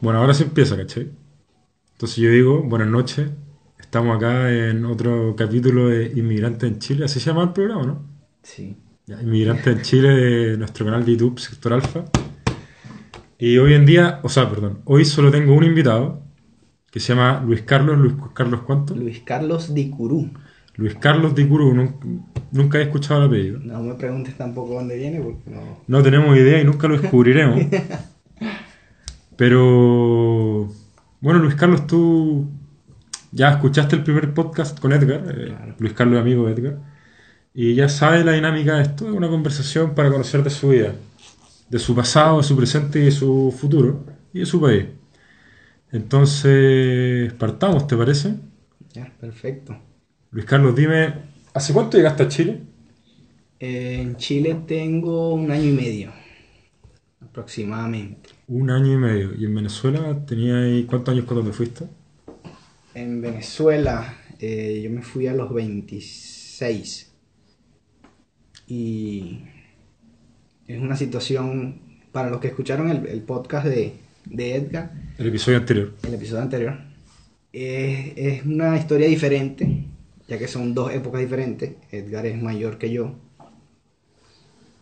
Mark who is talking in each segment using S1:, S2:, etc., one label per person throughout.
S1: Bueno, ahora sí empieza, ¿cachai? Entonces yo digo, buenas noches. Estamos acá en otro capítulo de Inmigrantes en Chile. Así se llama el programa, ¿no?
S2: Sí.
S1: Ya, Inmigrantes en Chile de nuestro canal de YouTube, Sector Alfa. Y hoy en día, o sea, perdón, hoy solo tengo un invitado que se llama Luis Carlos. ¿Luis Carlos cuánto?
S2: Luis Carlos Dicurú.
S1: Luis Carlos de Curú. Nun- Nunca he escuchado el apellido.
S2: No me preguntes tampoco dónde viene porque no.
S1: No tenemos idea y nunca lo descubriremos. Pero, bueno, Luis Carlos, tú ya escuchaste el primer podcast con Edgar. eh,
S2: Claro.
S1: Luis Carlos amigo de Edgar. Y ya sabes la dinámica de esto. Es una conversación para conocer de su vida, de su pasado, de su presente y de su futuro. Y de su país. Entonces, partamos, ¿te parece?
S2: Ya, perfecto.
S1: Luis Carlos, dime, ¿hace cuánto llegaste a Chile?
S2: Eh, en Chile tengo un año y medio. Aproximadamente.
S1: Un año y medio. ¿Y en Venezuela tenías cuántos años cuando te fuiste?
S2: En Venezuela eh, yo me fui a los 26. Y es una situación, para los que escucharon el, el podcast de, de Edgar,
S1: El episodio anterior.
S2: el episodio anterior, es, es una historia diferente, ya que son dos épocas diferentes. Edgar es mayor que yo.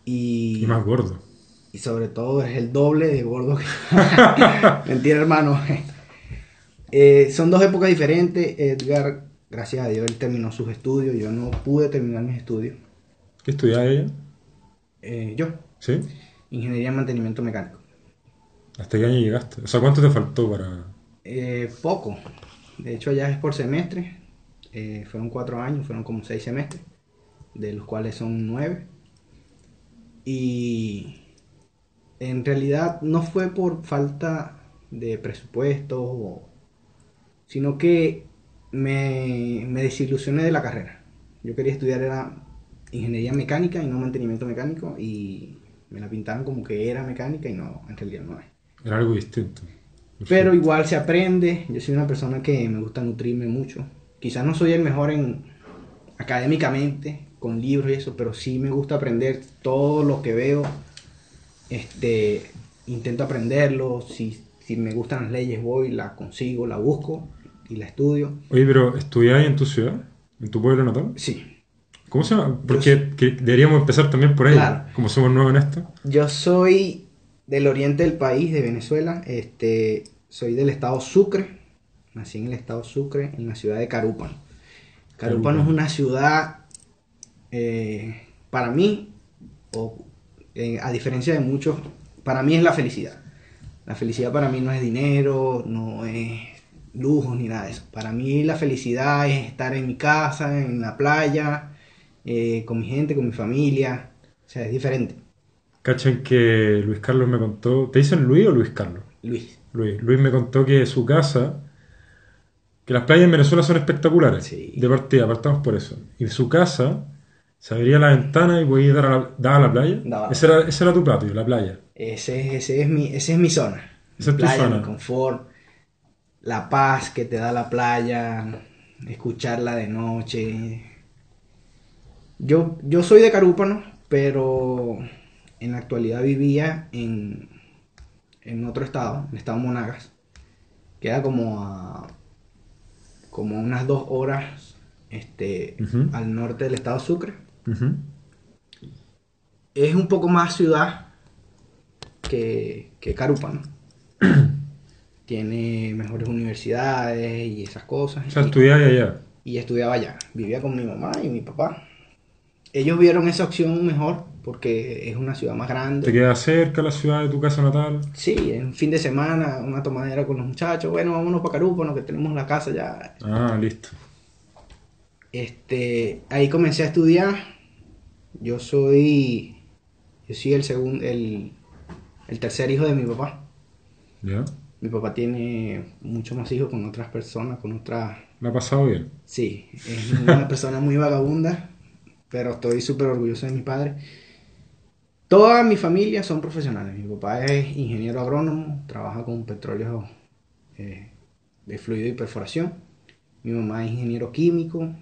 S2: Y,
S1: Y más gordo.
S2: Y sobre todo es el doble de gordo que... Mentira, hermano. Eh, son dos épocas diferentes. Edgar, gracias a Dios, él terminó sus estudios. Yo no pude terminar mis estudios.
S1: ¿Qué estudiaba ella?
S2: Eh, yo,
S1: ¿Sí?
S2: ingeniería en mantenimiento mecánico.
S1: ¿Hasta qué año llegaste? O sea, ¿cuánto te faltó para...?
S2: Eh, poco. De hecho, allá es por semestre. Eh, fueron cuatro años, fueron como seis semestres, de los cuales son nueve. Y en realidad no fue por falta de presupuesto, sino que me, me desilusioné de la carrera. Yo quería estudiar era ingeniería mecánica y no mantenimiento mecánico y me la pintaron como que era mecánica y no, en realidad no es.
S1: Era algo distinto.
S2: Pero igual se aprende. Yo soy una persona que me gusta nutrirme mucho. Quizás no soy el mejor en académicamente, con libros y eso, pero sí me gusta aprender todo lo que veo. Este, intento aprenderlo. Si, si me gustan las leyes, voy, la consigo, la busco y la estudio.
S1: Oye, pero ¿estudiáis en tu ciudad? ¿En tu pueblo natal?
S2: Sí.
S1: ¿Cómo se llama? Porque que deberíamos empezar también por ahí.
S2: Claro.
S1: Como somos nuevos en esto.
S2: Yo soy del oriente del país, de Venezuela. Este, soy del estado Sucre. Nací en el estado Sucre, en la ciudad de Carúpano. Carúpano
S1: Carúpano.
S2: es una ciudad, eh, para mí, o, eh, a diferencia de muchos, para mí es la felicidad. La felicidad para mí no es dinero, no es lujos ni nada de eso. Para mí la felicidad es estar en mi casa, en la playa, eh, con mi gente, con mi familia. O sea, es diferente.
S1: Cachen que Luis Carlos me contó... ¿Te dicen Luis o Luis Carlos?
S2: Luis.
S1: Luis. Luis me contó que su casa... Que las playas en Venezuela son espectaculares.
S2: Sí.
S1: De partida, partamos por eso. Y su casa... Se abría la ventana y podía dar a la, dar a la playa.
S2: Daba.
S1: Ese era, ese era tu patio, la playa.
S2: Ese, ese es mi, esa es mi zona.
S1: Esa es
S2: Mi
S1: tu
S2: playa,
S1: zona.
S2: mi confort, la paz que te da la playa, escucharla de noche. Yo, yo soy de Carúpano, pero en la actualidad vivía en, en otro estado, el estado Monagas. Queda como a como unas dos horas este, al norte del estado Sucre. Es un poco más ciudad que, que Carúpano. Tiene mejores universidades y esas cosas.
S1: O sea,
S2: y,
S1: estudiáis allá.
S2: y estudiaba allá. Vivía con mi mamá y mi papá. Ellos vieron esa opción mejor porque es una ciudad más
S1: ¿Te
S2: grande.
S1: queda cerca la ciudad de tu casa natal?
S2: Sí, en fin de semana, una tomadera con los muchachos. Bueno, vámonos para Carúpano que tenemos la casa ya.
S1: Ah, listo.
S2: Este, ahí comencé a estudiar. Yo soy, yo soy el segundo, el, el tercer hijo de mi papá.
S1: ¿Ya?
S2: Mi papá tiene muchos más hijos con otras personas, con otras...
S1: ¿La ha pasado bien?
S2: Sí, es una persona muy vagabunda, pero estoy súper orgulloso de mi padre. Toda mi familia son profesionales. Mi papá es ingeniero agrónomo, trabaja con petróleo eh, de fluido y perforación. Mi mamá es ingeniero químico.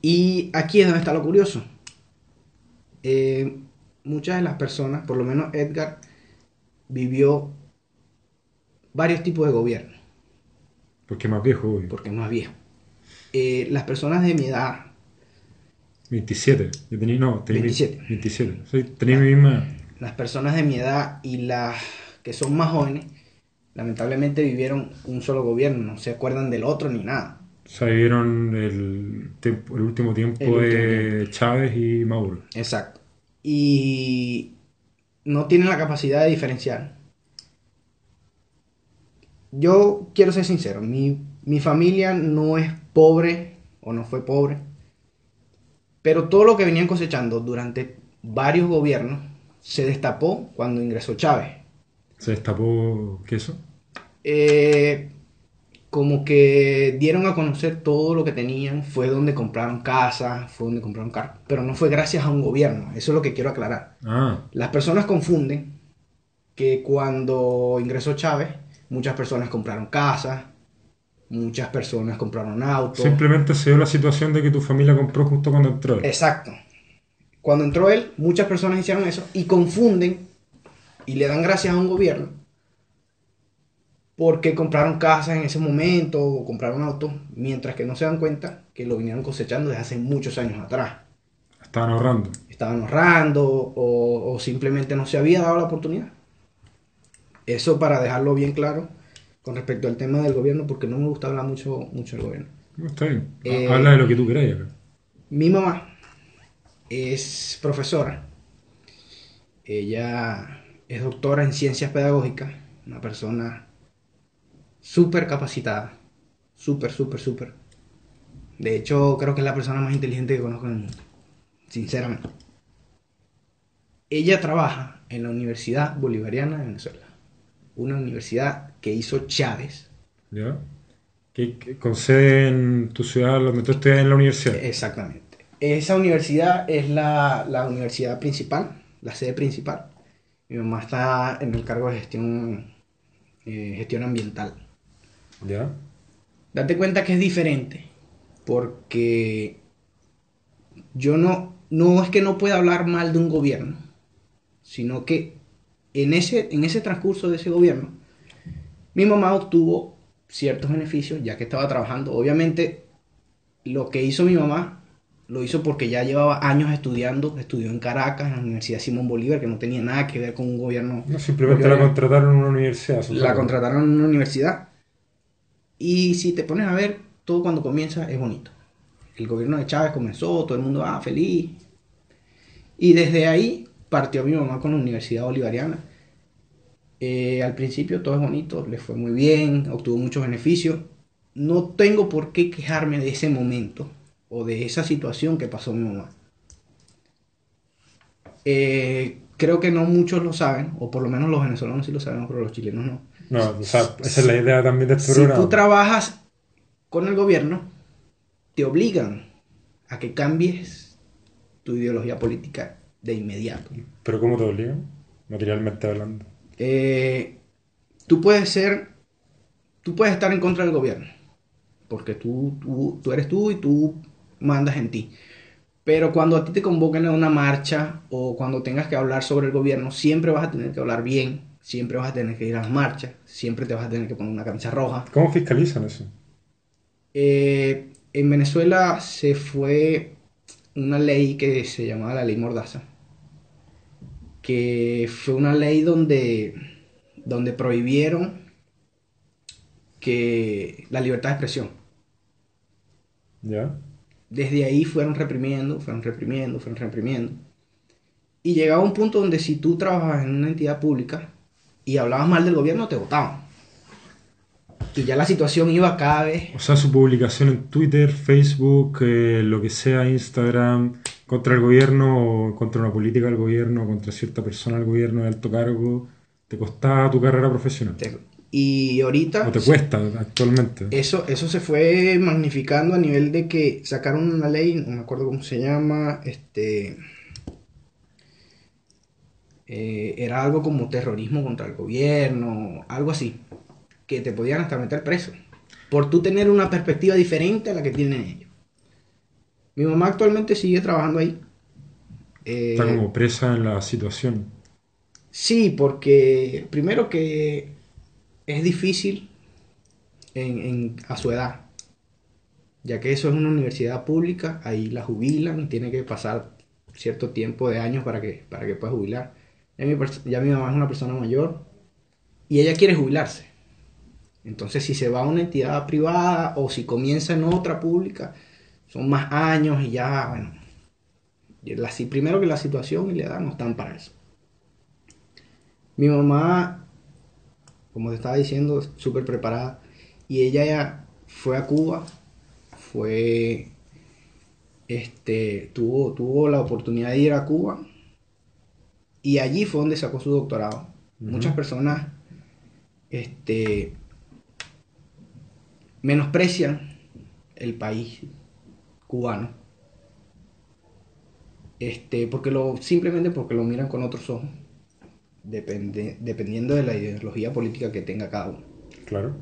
S2: Y aquí es donde está lo curioso. Eh, muchas de las personas, por lo menos Edgar, vivió varios tipos de gobierno,
S1: Porque más viejo, obvio.
S2: porque más viejo. Eh, las personas de mi edad,
S1: 27. Yo tenía, no, tenía
S2: 27.
S1: 27. Soy, tenía mi misma.
S2: las personas de mi edad y las que son más jóvenes, lamentablemente vivieron un solo gobierno, no se acuerdan del otro ni nada.
S1: Vivieron el, tiempo- el último tiempo
S2: El último
S1: de Chávez y Maduro.
S2: Exacto. Y no tienen la capacidad de diferenciar. Yo quiero ser sincero, mi, mi familia no es pobre o no fue pobre, pero todo lo que venían cosechando durante varios gobiernos se destapó cuando ingresó Chávez.
S1: Se destapó queso.
S2: Eh, como que dieron a conocer todo lo que tenían, fue donde compraron casas, fue donde compraron carros, pero no fue gracias a un gobierno, eso es lo que quiero aclarar.
S1: Ah,
S2: Las personas confunden que cuando ingresó Chávez, muchas personas compraron casas, muchas personas compraron autos.
S1: simplemente se dio la situación de que tu familia compró justo cuando entró. él.
S2: Exacto. Cuando entró él, muchas personas hicieron eso y confunden y le dan gracias a un gobierno porque compraron casas en ese momento o compraron autos, mientras que no se dan cuenta que lo vinieron cosechando desde hace muchos años atrás.
S1: Estaban ahorrando.
S2: estaban ahorrando o, o simplemente no se había dado la oportunidad. Eso para dejarlo bien claro con respecto al tema del gobierno, porque no me gusta hablar mucho, mucho del gobierno.
S1: No, Está bien.
S2: Eh,
S1: Habla de lo que tú acá.
S2: Mi mamá es profesora. Ella es doctora en ciencias pedagógicas, una persona súper capacitada, súper, súper, súper. De hecho, creo que es la persona más inteligente que conozco en el mundo, sinceramente. Ella trabaja en la Universidad Bolivariana de Venezuela, una universidad que hizo Chávez.
S1: ¿Ya? Que, que con sede en tu ciudad, tú estudias en la universidad.
S2: Exactamente. Esa universidad es la, la universidad principal, la sede principal. Mi mamá está en el cargo de gestión, eh, gestión ambiental.
S1: ¿Ya?
S2: Date cuenta que es diferente, porque yo no, no es que no pueda hablar mal de un gobierno, sino que en ese, en ese transcurso de ese gobierno, mi mamá obtuvo ciertos beneficios ya que estaba trabajando. Obviamente, lo que hizo mi mamá lo hizo porque ya llevaba años estudiando, estudió en Caracas, en la Universidad Simón Bolívar, que no tenía nada que ver con un gobierno.
S1: No, simplemente la contrataron en una universidad.
S2: La contrataron en una universidad. Y si te pones a ver, todo cuando comienza es bonito. El gobierno de Chávez comenzó, todo el mundo, ah, feliz. Y desde ahí partió mi mamá con la Universidad Bolivariana. Eh, al principio todo es bonito, le fue muy bien, obtuvo muchos beneficios. No tengo por qué quejarme de ese momento o de esa situación que pasó mi mamá. Eh, creo que no muchos lo saben, o por lo menos los venezolanos sí lo saben, pero los chilenos no.
S1: No, o sea, esa es la idea también de este
S2: Si
S1: programa.
S2: tú trabajas con el gobierno, te obligan a que cambies tu ideología política de inmediato.
S1: Pero ¿cómo te obligan? Materialmente hablando.
S2: Eh, tú puedes ser, tú puedes estar en contra del gobierno, porque tú, tú, tú eres tú y tú mandas en ti. Pero cuando a ti te convoquen a una marcha o cuando tengas que hablar sobre el gobierno, siempre vas a tener que hablar bien, siempre vas a tener que ir a las marchas, siempre te vas a tener que poner una camisa roja.
S1: ¿Cómo fiscalizan eso?
S2: Eh, en Venezuela se fue una ley que se llamaba la ley Mordaza, que fue una ley donde, donde prohibieron que la libertad de expresión.
S1: ¿Ya?
S2: Desde ahí fueron reprimiendo, fueron reprimiendo, fueron reprimiendo. Y llegaba un punto donde si tú trabajabas en una entidad pública y hablabas mal del gobierno, te votaban. Y ya la situación iba cada vez
S1: O sea, su publicación en Twitter, Facebook, eh, lo que sea, Instagram, contra el gobierno o contra una política del gobierno, contra cierta persona del gobierno de alto cargo, te costaba tu carrera profesional.
S2: Te- Y ahorita
S1: O te cuesta actualmente.
S2: eso, eso se fue magnificando a nivel de que sacaron una ley, no me acuerdo cómo se llama, este eh, era algo como terrorismo contra el gobierno, algo así, que te podían hasta meter preso, por tú tener una perspectiva diferente a la que tienen ellos. Mi mamá actualmente sigue trabajando ahí. Eh,
S1: Está como presa en la situación.
S2: Sí, porque primero que es difícil en, en- a su edad, ya que eso es una universidad pública, ahí la jubilan, tiene que pasar cierto tiempo de años para que, para que pueda jubilar. Ya mi, ya mi mamá es una persona mayor y ella quiere jubilarse. Entonces, si se va a una entidad privada o si comienza en otra pública, son más años y ya, bueno, la- primero que la situación y la edad no están para eso. Mi mamá, como te estaba diciendo, súper preparada y ella ya fue a Cuba, fue, este, tuvo, tuvo la oportunidad de ir a Cuba y allí fue donde sacó su doctorado. Muchas personas, este, menosprecian el país cubano. Este, porque lo, simplemente porque lo miran con otros ojos, depende, dependiendo de la ideología política que tenga cada uno.
S1: Claro.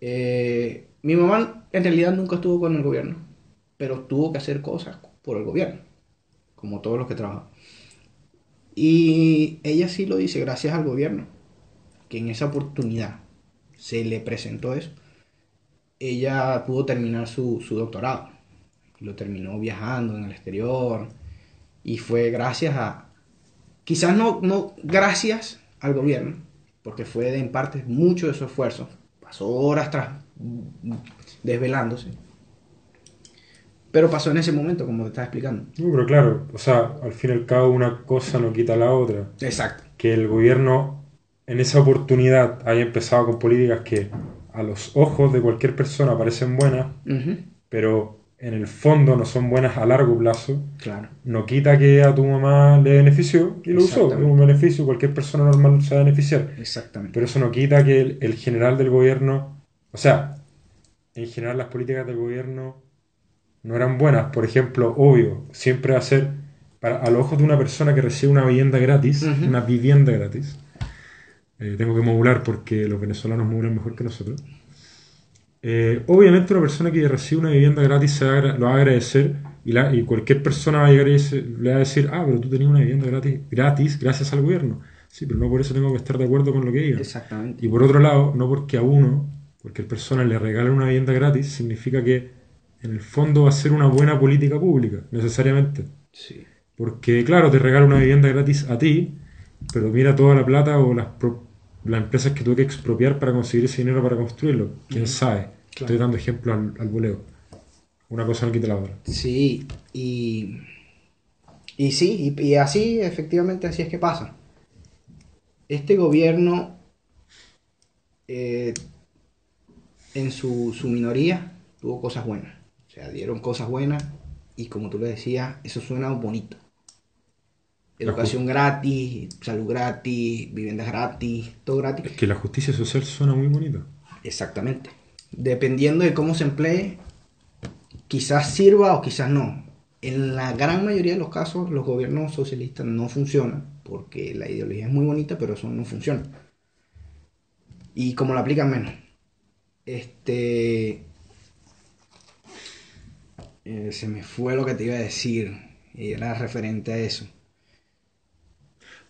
S2: Eh, mi mamá en realidad nunca estuvo con el gobierno, pero tuvo que hacer cosas por el gobierno, como todos los que trabajan. Y ella sí lo dice gracias al gobierno, que en esa oportunidad se le presentó eso. Ella pudo terminar su, su doctorado. Lo terminó viajando en el exterior. Y fue gracias a... Quizás no, no gracias al gobierno, porque fue en parte mucho de su esfuerzo. Pasó horas tras desvelándose. Pero pasó en ese momento, como te estaba explicando.
S1: No, pero claro, o sea, al fin y al cabo una cosa no quita la otra.
S2: Exacto.
S1: Que el gobierno en esa oportunidad haya empezado con políticas que a los ojos de cualquier persona parecen buenas, pero en el fondo no son buenas a largo plazo,
S2: Claro.
S1: no quita que a tu mamá le benefició y lo usó. Es un beneficio, cualquier persona normal se va a beneficiar.
S2: Exactamente.
S1: Pero eso no quita que el, el general del gobierno, o sea, en general las políticas del gobierno no eran buenas. Por ejemplo, obvio, siempre va a ser, para, a los ojos de una persona que recibe una vivienda gratis, una vivienda gratis, eh, tengo que modular porque los venezolanos modulan mejor que nosotros. Eh, obviamente una persona que recibe una vivienda gratis se va lo va a agradecer y, la- y cualquier persona va a llegar y se- le va a decir, ah, pero tú tenías una vivienda gratis, gratis gracias al gobierno. Sí, pero no por eso tengo que estar de acuerdo con lo que digan.
S2: Exactamente.
S1: Y por otro lado, no porque a uno, porque el persona le regalen una vivienda gratis, significa que en el fondo va a ser una buena política pública, necesariamente.
S2: Sí.
S1: Porque, claro, te regala una vivienda gratis a ti, pero mira toda la plata o las, pro- las empresas que tuve que expropiar para conseguir ese dinero para construirlo. ¿Quién sabe? Estoy dando ejemplo al, al voleo. Una cosa no quita la otra.
S2: Sí, y, y sí, y, y así, efectivamente, así es que pasa. Este gobierno, eh, en su, su minoría, tuvo cosas buenas. O sea, dieron cosas buenas y como tú le decías, eso suena bonito. Educación gratis, salud gratis, viviendas gratis, todo gratis.
S1: Es que la justicia social suena muy bonita.
S2: Exactamente. Dependiendo de cómo se emplee, quizás sirva o quizás no. En la gran mayoría de los casos, los gobiernos socialistas no funcionan porque la ideología es muy bonita, pero eso no funciona. Y como la aplican menos. Este. Eh, se me fue lo que te iba a decir. Y era referente a eso.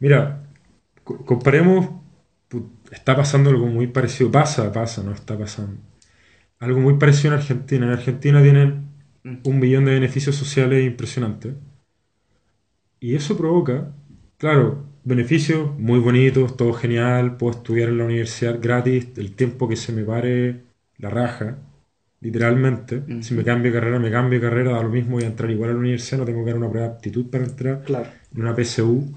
S1: Mira, co- comparemos, está pasando algo muy parecido, pasa, pasa, no está pasando. Algo muy parecido en Argentina. En Argentina tienen un millón de beneficios sociales impresionantes. Y eso provoca, claro, beneficios muy bonitos, todo genial, puedo estudiar en la universidad gratis, el tiempo que se me pare la raja, literalmente. Si me cambio de carrera, me cambio de carrera, da lo mismo, voy a entrar igual a la universidad, no tengo que dar una prueba de aptitud para entrar
S2: Claro.
S1: en una PSU.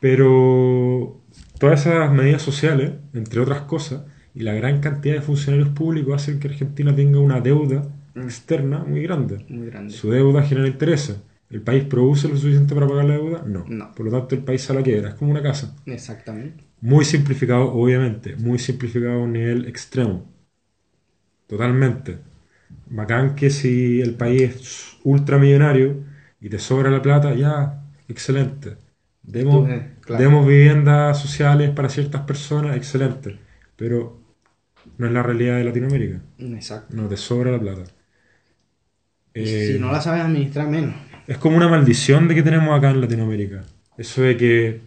S1: Pero todas esas medidas sociales, entre otras cosas, y la gran cantidad de funcionarios públicos hacen que Argentina tenga una deuda externa muy grande.
S2: Muy grande.
S1: Su deuda genera intereses. ¿El país produce lo suficiente para pagar la deuda? No.
S2: No.
S1: Por lo tanto, el país a la quiebra. Es como una casa.
S2: Exactamente.
S1: Muy simplificado, obviamente. Muy simplificado a un nivel extremo. Totalmente. Bacán que si el país es ultramillonario y te sobra la plata, ya, excelente. Demos,
S2: Tú, eh, claro.
S1: demos viviendas sociales para ciertas personas, excelente. Pero no es la realidad de Latinoamérica.
S2: Exacto.
S1: No te sobra la plata. Eh,
S2: si no la sabes administrar, menos.
S1: es como una maldición de que tenemos acá en Latinoamérica. Eso de que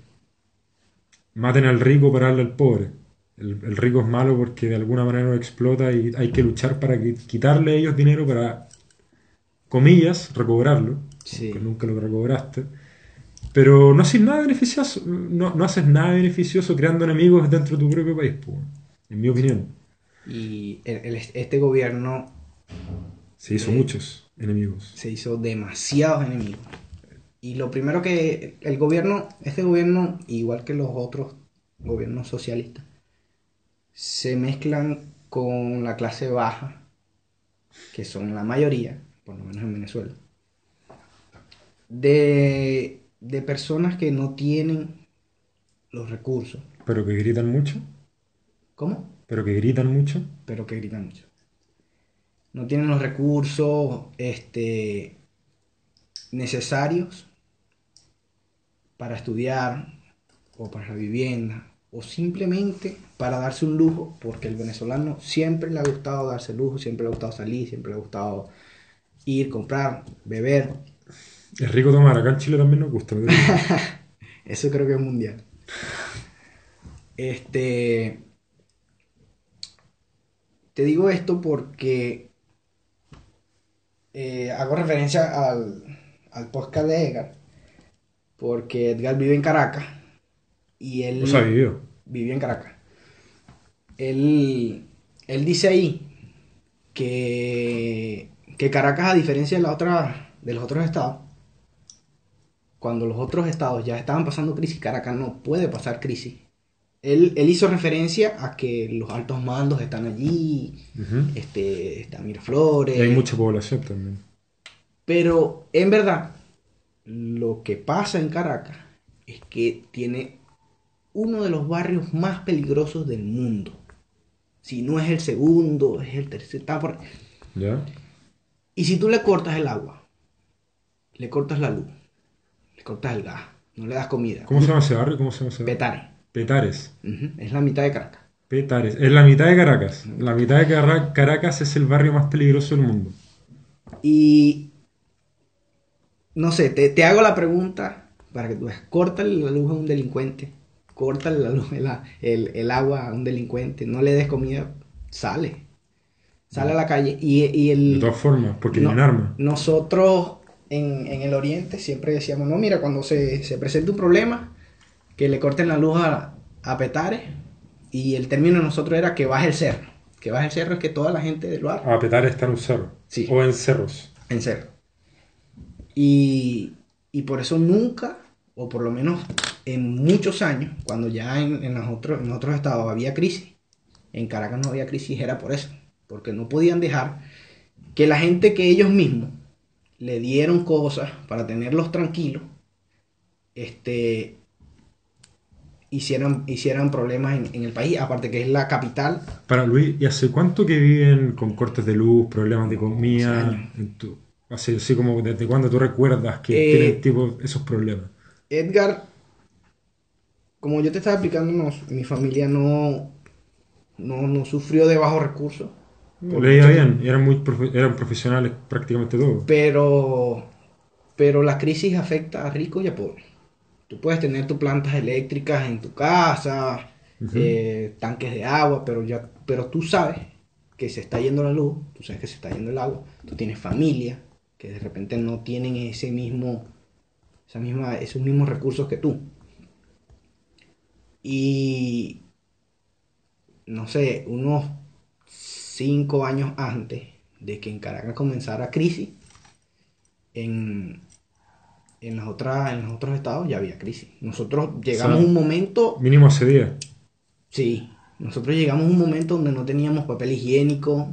S1: maten al rico para darle al pobre. El, el rico es malo porque de alguna manera nos explota y hay que luchar para qui- quitarle a ellos dinero para, comillas, recobrarlo.
S2: Sí.
S1: Que nunca lo recobraste. Pero no haces nada beneficioso, no, no haces nada beneficioso creando enemigos dentro de tu propio país, po, en mi opinión.
S2: Y el- el- este gobierno
S1: Se hizo
S2: Eh.
S1: muchos enemigos.
S2: se hizo demasiados enemigos. Y lo primero que el gobierno, este gobierno, igual que los otros gobiernos socialistas, se mezclan con la clase baja, que son la mayoría, por lo menos en Venezuela, de, de personas que no tienen los recursos.
S1: Pero que gritan mucho.
S2: ¿Cómo?
S1: Pero que gritan mucho.
S2: pero que gritan mucho. No tienen los recursos este, necesarios para estudiar o para la vivienda o simplemente para darse un lujo, porque el venezolano siempre le ha gustado darse lujo, siempre le ha gustado salir, siempre le ha gustado ir, comprar, beber.
S1: Es rico tomar, acá en Chile también nos gusta. pero-
S2: Eso creo que es mundial. Este. Te digo esto porque eh, hago referencia al, al podcast de Edgar. Porque Edgar vive en Caracas. Y él
S1: O sea, vivió.
S2: Vivía en Caracas. Él, él dice ahí que, que Caracas, a diferencia de, la otra, de los otros estados, cuando los otros estados ya estaban pasando crisis, Caracas no puede pasar crisis. Él, él hizo referencia a que los altos mandos están allí, este, está Miraflores,
S1: Y hay mucha población también.
S2: pero en verdad, lo que pasa en Caracas es que tiene uno de los barrios más peligrosos del mundo. Si no es el segundo, es el tercer. está por-
S1: ¿Ya?
S2: Y si tú le cortas el agua, le cortas la luz, le cortas el gas, no le das comida.
S1: ¿Cómo se llama ese barrio? ¿Cómo se llama ese barrio?
S2: Petare.
S1: Petares.
S2: Es la mitad de Caracas.
S1: Petares. Es la mitad de Caracas. La mitad de Caracas es el barrio más peligroso del mundo.
S2: Y no sé, te, te hago la pregunta para que tú veas. La luz a un delincuente, córtale la luz, el, el- el agua a un delincuente, no le des comida, sale. Sale a la calle. Y, y el,
S1: De todas formas, porque
S2: no-
S1: armas.
S2: Nosotros en, en el oriente siempre decíamos, no, mira, cuando se, se presenta un problema, que le corten la luz a, a Petare. Y el término de nosotros era que baje el cerro. Que baje el cerro es que toda la gente del barrio
S1: A Petares está en un cerro.
S2: Sí.
S1: O en cerros.
S2: en cerro. Y, y por eso nunca, o por lo menos en muchos años, cuando ya en, en los otros, en otros estados había crisis, en Caracas no había crisis, era por eso. Porque no podían dejar que la gente que ellos mismos le dieron cosas para tenerlos tranquilos, este, hicieran, hicieran problemas en, en el país, aparte que es la capital.
S1: Para Luis, ¿y hace cuánto que viven con cortes de luz, problemas de comida? así, así como desde cuándo tú recuerdas que
S2: Eh,
S1: tienen tipo esos problemas.
S2: Edgar, como yo te estaba explicando, no- mi familia no, no, no sufrió de bajos recursos. por
S1: Leía
S2: mucho
S1: bien, eran, muy profe- eran profesionales prácticamente todos.
S2: Pero, pero la crisis afecta a ricos y a pobres. Tú puedes tener tus plantas eléctricas en tu casa, eh, tanques de agua, pero, ya, pero tú sabes que se está yendo la luz, tú sabes que se está yendo el agua, tú tienes familia que de repente no tienen ese mismo, esa misma, esos mismos recursos que tú. Y no sé, unos cinco años antes de que en Caracas comenzara crisis, en, en, las otras, en los otros estados ya había crisis. Nosotros llegamos
S1: O sea,
S2: a un momento,
S1: Mínimo hace días.
S2: sí, nosotros llegamos a un momento donde no teníamos papel higiénico,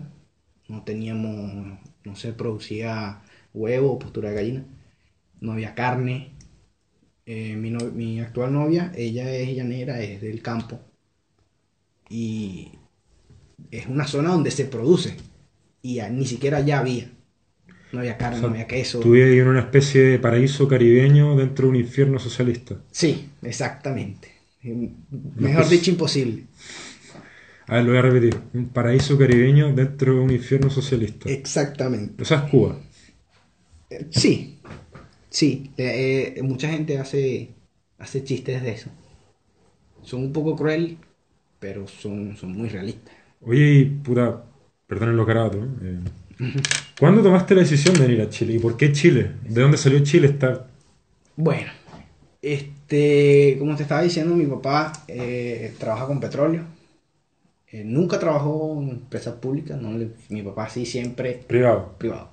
S2: no teníamos, no se producía huevo o postura de gallina, no había carne. Eh, mi, no- mi actual novia, ella es llanera, es del campo. Y es una zona donde se produce. Y ya- ni siquiera ya había. No había carne,
S1: O sea,
S2: no había queso.
S1: Tú vives en una especie de paraíso caribeño dentro de un infierno socialista.
S2: Sí, exactamente. Mejor dicho, imposible.
S1: A ver, lo voy a repetir. Un paraíso caribeño dentro de un infierno socialista.
S2: Exactamente.
S1: O sea, es Cuba.
S2: Eh, Sí, sí. eh, eh, mucha gente hace, hace chistes de eso. Son un poco cruel, pero son, son muy realistas.
S1: Oye, puta, perdonen lo carato, eh, ¿cuándo tomaste la decisión de venir a Chile? ¿Y por qué Chile? ¿De dónde salió Chile? Está...
S2: Bueno, este, como te estaba diciendo, mi papá eh, trabaja con petróleo. Eh, nunca trabajó en empresas públicas, no le- mi papá sí siempre
S1: Privado.
S2: privado.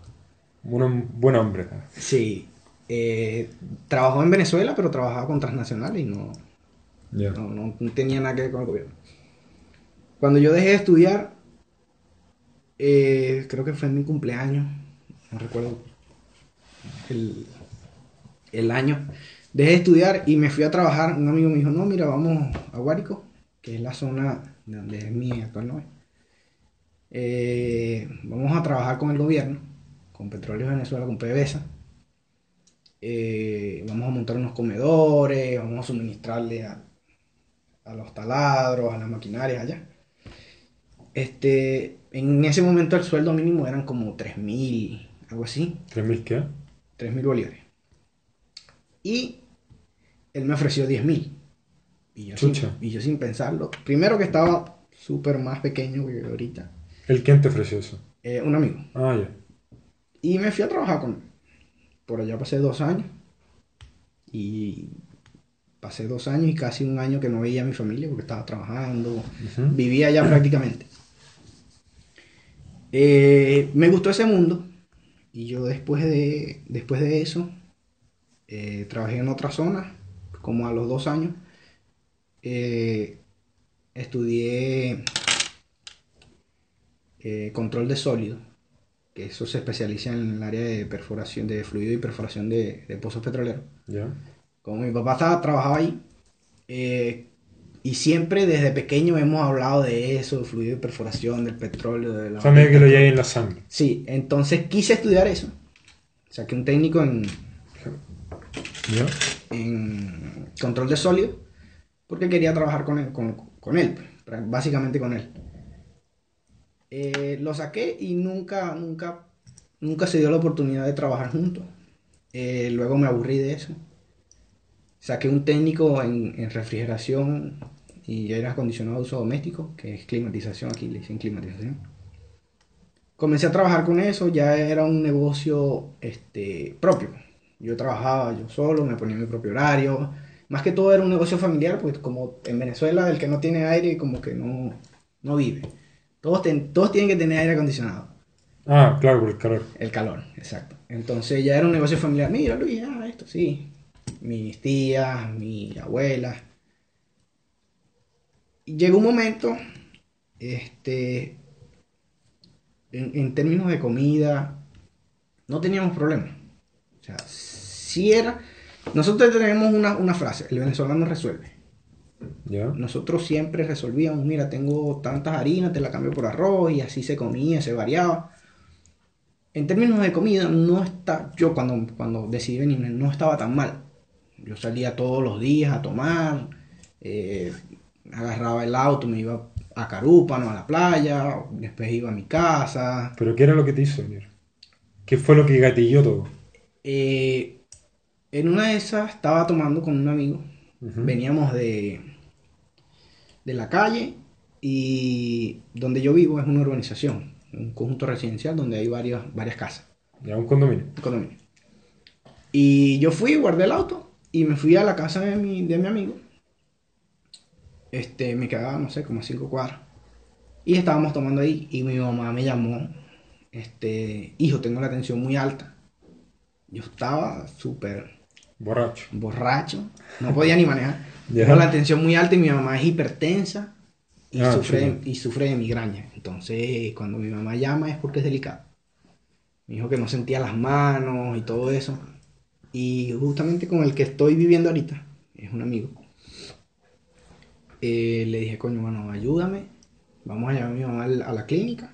S1: Un buen hombre.
S2: Sí, eh, trabajó en Venezuela, pero trabajaba con transnacionales y no, no, no- no tenía nada que ver con el gobierno. Cuando yo dejé de estudiar, eh, creo que fue en mi cumpleaños, no recuerdo el, el año, dejé de estudiar y me fui a trabajar. Un amigo me dijo, no, mira, vamos a Guárico, que es la zona de donde es mi actual novia. Eh, vamos a trabajar con el gobierno, con Petróleo Venezuela, con PDVSA. Eh, vamos a montar unos comedores, vamos a suministrarle a, a los taladros, a las maquinarias allá. Este, en ese momento el sueldo mínimo eran como 3.000, algo así,
S1: ¿3.000 qué?
S2: 3.000 bolívares. Y él me ofreció 10.000. Y yo, sin, y yo sin pensarlo, primero que estaba súper más pequeño que ahorita,
S1: ¿El quién te ofreció eso?
S2: eh, un amigo.
S1: Ah, ya.
S2: Y me fui a trabajar con él. Por allá pasé dos años. Y pasé dos años y casi un año que no veía a mi familia porque estaba trabajando. Vivía allá prácticamente. Eh, me gustó ese mundo. Y yo después de, después de eso eh, trabajé en otra zona. Como a los dos años. eh, estudié control de sólidos que eso se especializa en el área de perforación de fluido y perforación de, de pozos petroleros.
S1: Ya.
S2: Como mi papá estaba, trabajaba ahí, eh, y siempre desde pequeño hemos hablado de eso, de fluido y perforación, del petróleo, de la...
S1: O sea, medio que lo llevé en la sangre.
S2: Sí, entonces quise estudiar eso. Saqué un técnico en, control de sólidos, porque quería trabajar con él, con, con él básicamente con él. Eh, lo saqué y nunca, nunca, nunca se dio la oportunidad de trabajar juntos. Eh, luego me aburrí de eso. Saqué un técnico en, en refrigeración y aire acondicionado de uso doméstico, que es climatización, aquí le dicen climatización. Comencé a trabajar con eso, ya era un negocio este, propio. Yo trabajaba yo solo, me ponía mi propio horario. Más que todo era un negocio familiar, pues como en Venezuela el que no tiene aire como que no, no vive. Todos, ten- todos tienen que tener aire acondicionado.
S1: Ah, claro, por el calor.
S2: El calor, exacto. Entonces ya era un negocio familiar. Mira, Luis, ah, esto sí. Mis tías, mi abuela. Llegó un momento, este, en, en términos de comida, no teníamos problemas. O sea, si era... Nosotros tenemos una, una frase, el venezolano resuelve. Nosotros siempre resolvíamos, mira, tengo tantas harinas, te la cambio por arroz y así se comía, se variaba. En términos de comida, no está, yo cuando, cuando decidí venir no estaba tan mal. Yo salía todos los días a tomar, eh, agarraba el auto, me iba a Carúpano, a la playa, después iba a mi casa.
S1: ¿Pero qué era lo que te hizo venir? ¿Qué fue lo que gatilló todo?
S2: Eh, en una de esas estaba tomando con un amigo. Veníamos de, de la calle y donde yo vivo es una urbanización, un conjunto residencial donde hay varias, varias casas,
S1: Ya, un condominio.
S2: un condominio. Y yo fui, guardé el auto y me fui a la casa de mi, de mi amigo. Este, me quedaba, no sé, como a cinco cuadras. Y estábamos tomando ahí y mi mamá me llamó, este, hijo, tengo la tensión muy alta. Yo estaba súper
S1: Borracho.
S2: borracho, no podía ni manejar. Tengo la tensión muy alta y mi mamá es hipertensa y,
S1: Ah,
S2: sufre,
S1: chulo.
S2: y sufre de migraña. Entonces, cuando mi mamá llama es porque es delicado. Me dijo que no sentía las manos y todo eso. Y justamente con el que estoy viviendo ahorita, es un amigo, eh, le dije, coño, bueno, ayúdame. Vamos a llevar a mi mamá a la clínica.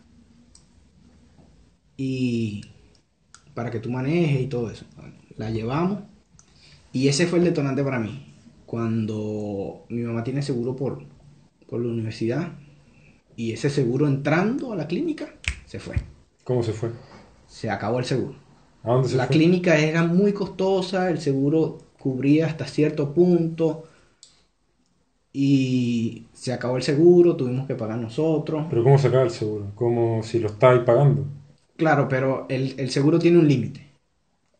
S2: Y para que tú manejes y todo eso. La llevamos. Y ese fue el detonante para mí. Cuando mi mamá tiene seguro por, por la universidad. Y ese seguro entrando a la clínica, se fue.
S1: ¿Cómo se fue?
S2: Se acabó el seguro.
S1: ¿A dónde se
S2: La
S1: fue?
S2: clínica era muy costosa, el seguro cubría hasta cierto punto. y se acabó el seguro, tuvimos que pagar nosotros.
S1: Pero ¿cómo se acaba el seguro? ¿Cómo si lo estáis pagando?
S2: Claro, pero el, el seguro tiene un límite.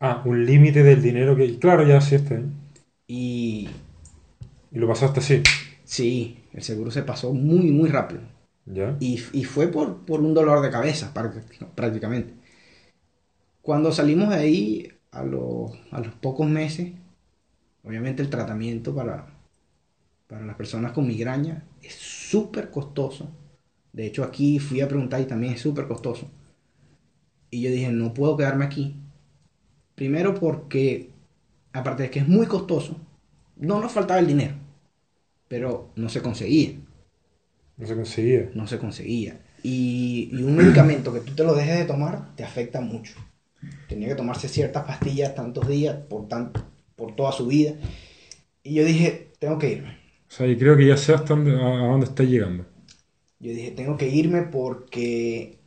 S1: Ah, un límite del dinero que... Claro, ya sí está. ¿eh?
S2: Y
S1: Y lo pasaste así.
S2: sí, el seguro se pasó muy, muy rápido.
S1: ¿Ya?
S2: Y, y fue por, por un dolor de cabeza, prácti- prácticamente. Cuando salimos de ahí, a, los- a los pocos meses, obviamente el tratamiento para, para las personas con migraña es súper costoso. De hecho, aquí fui a preguntar y también es súper costoso. Y yo dije, no puedo quedarme aquí. Primero porque, aparte de que es muy costoso, no nos faltaba el dinero, pero no se conseguía
S1: No se conseguía.
S2: no se conseguía. Y, y un medicamento que tú te lo dejes de tomar te afecta mucho. Tenía que tomarse ciertas pastillas tantos días por, tan, por toda su vida. Y yo dije, tengo que irme.
S1: O sea, y creo que ya sé hasta dónde, a, dónde estás llegando.
S2: Yo dije, tengo que irme porque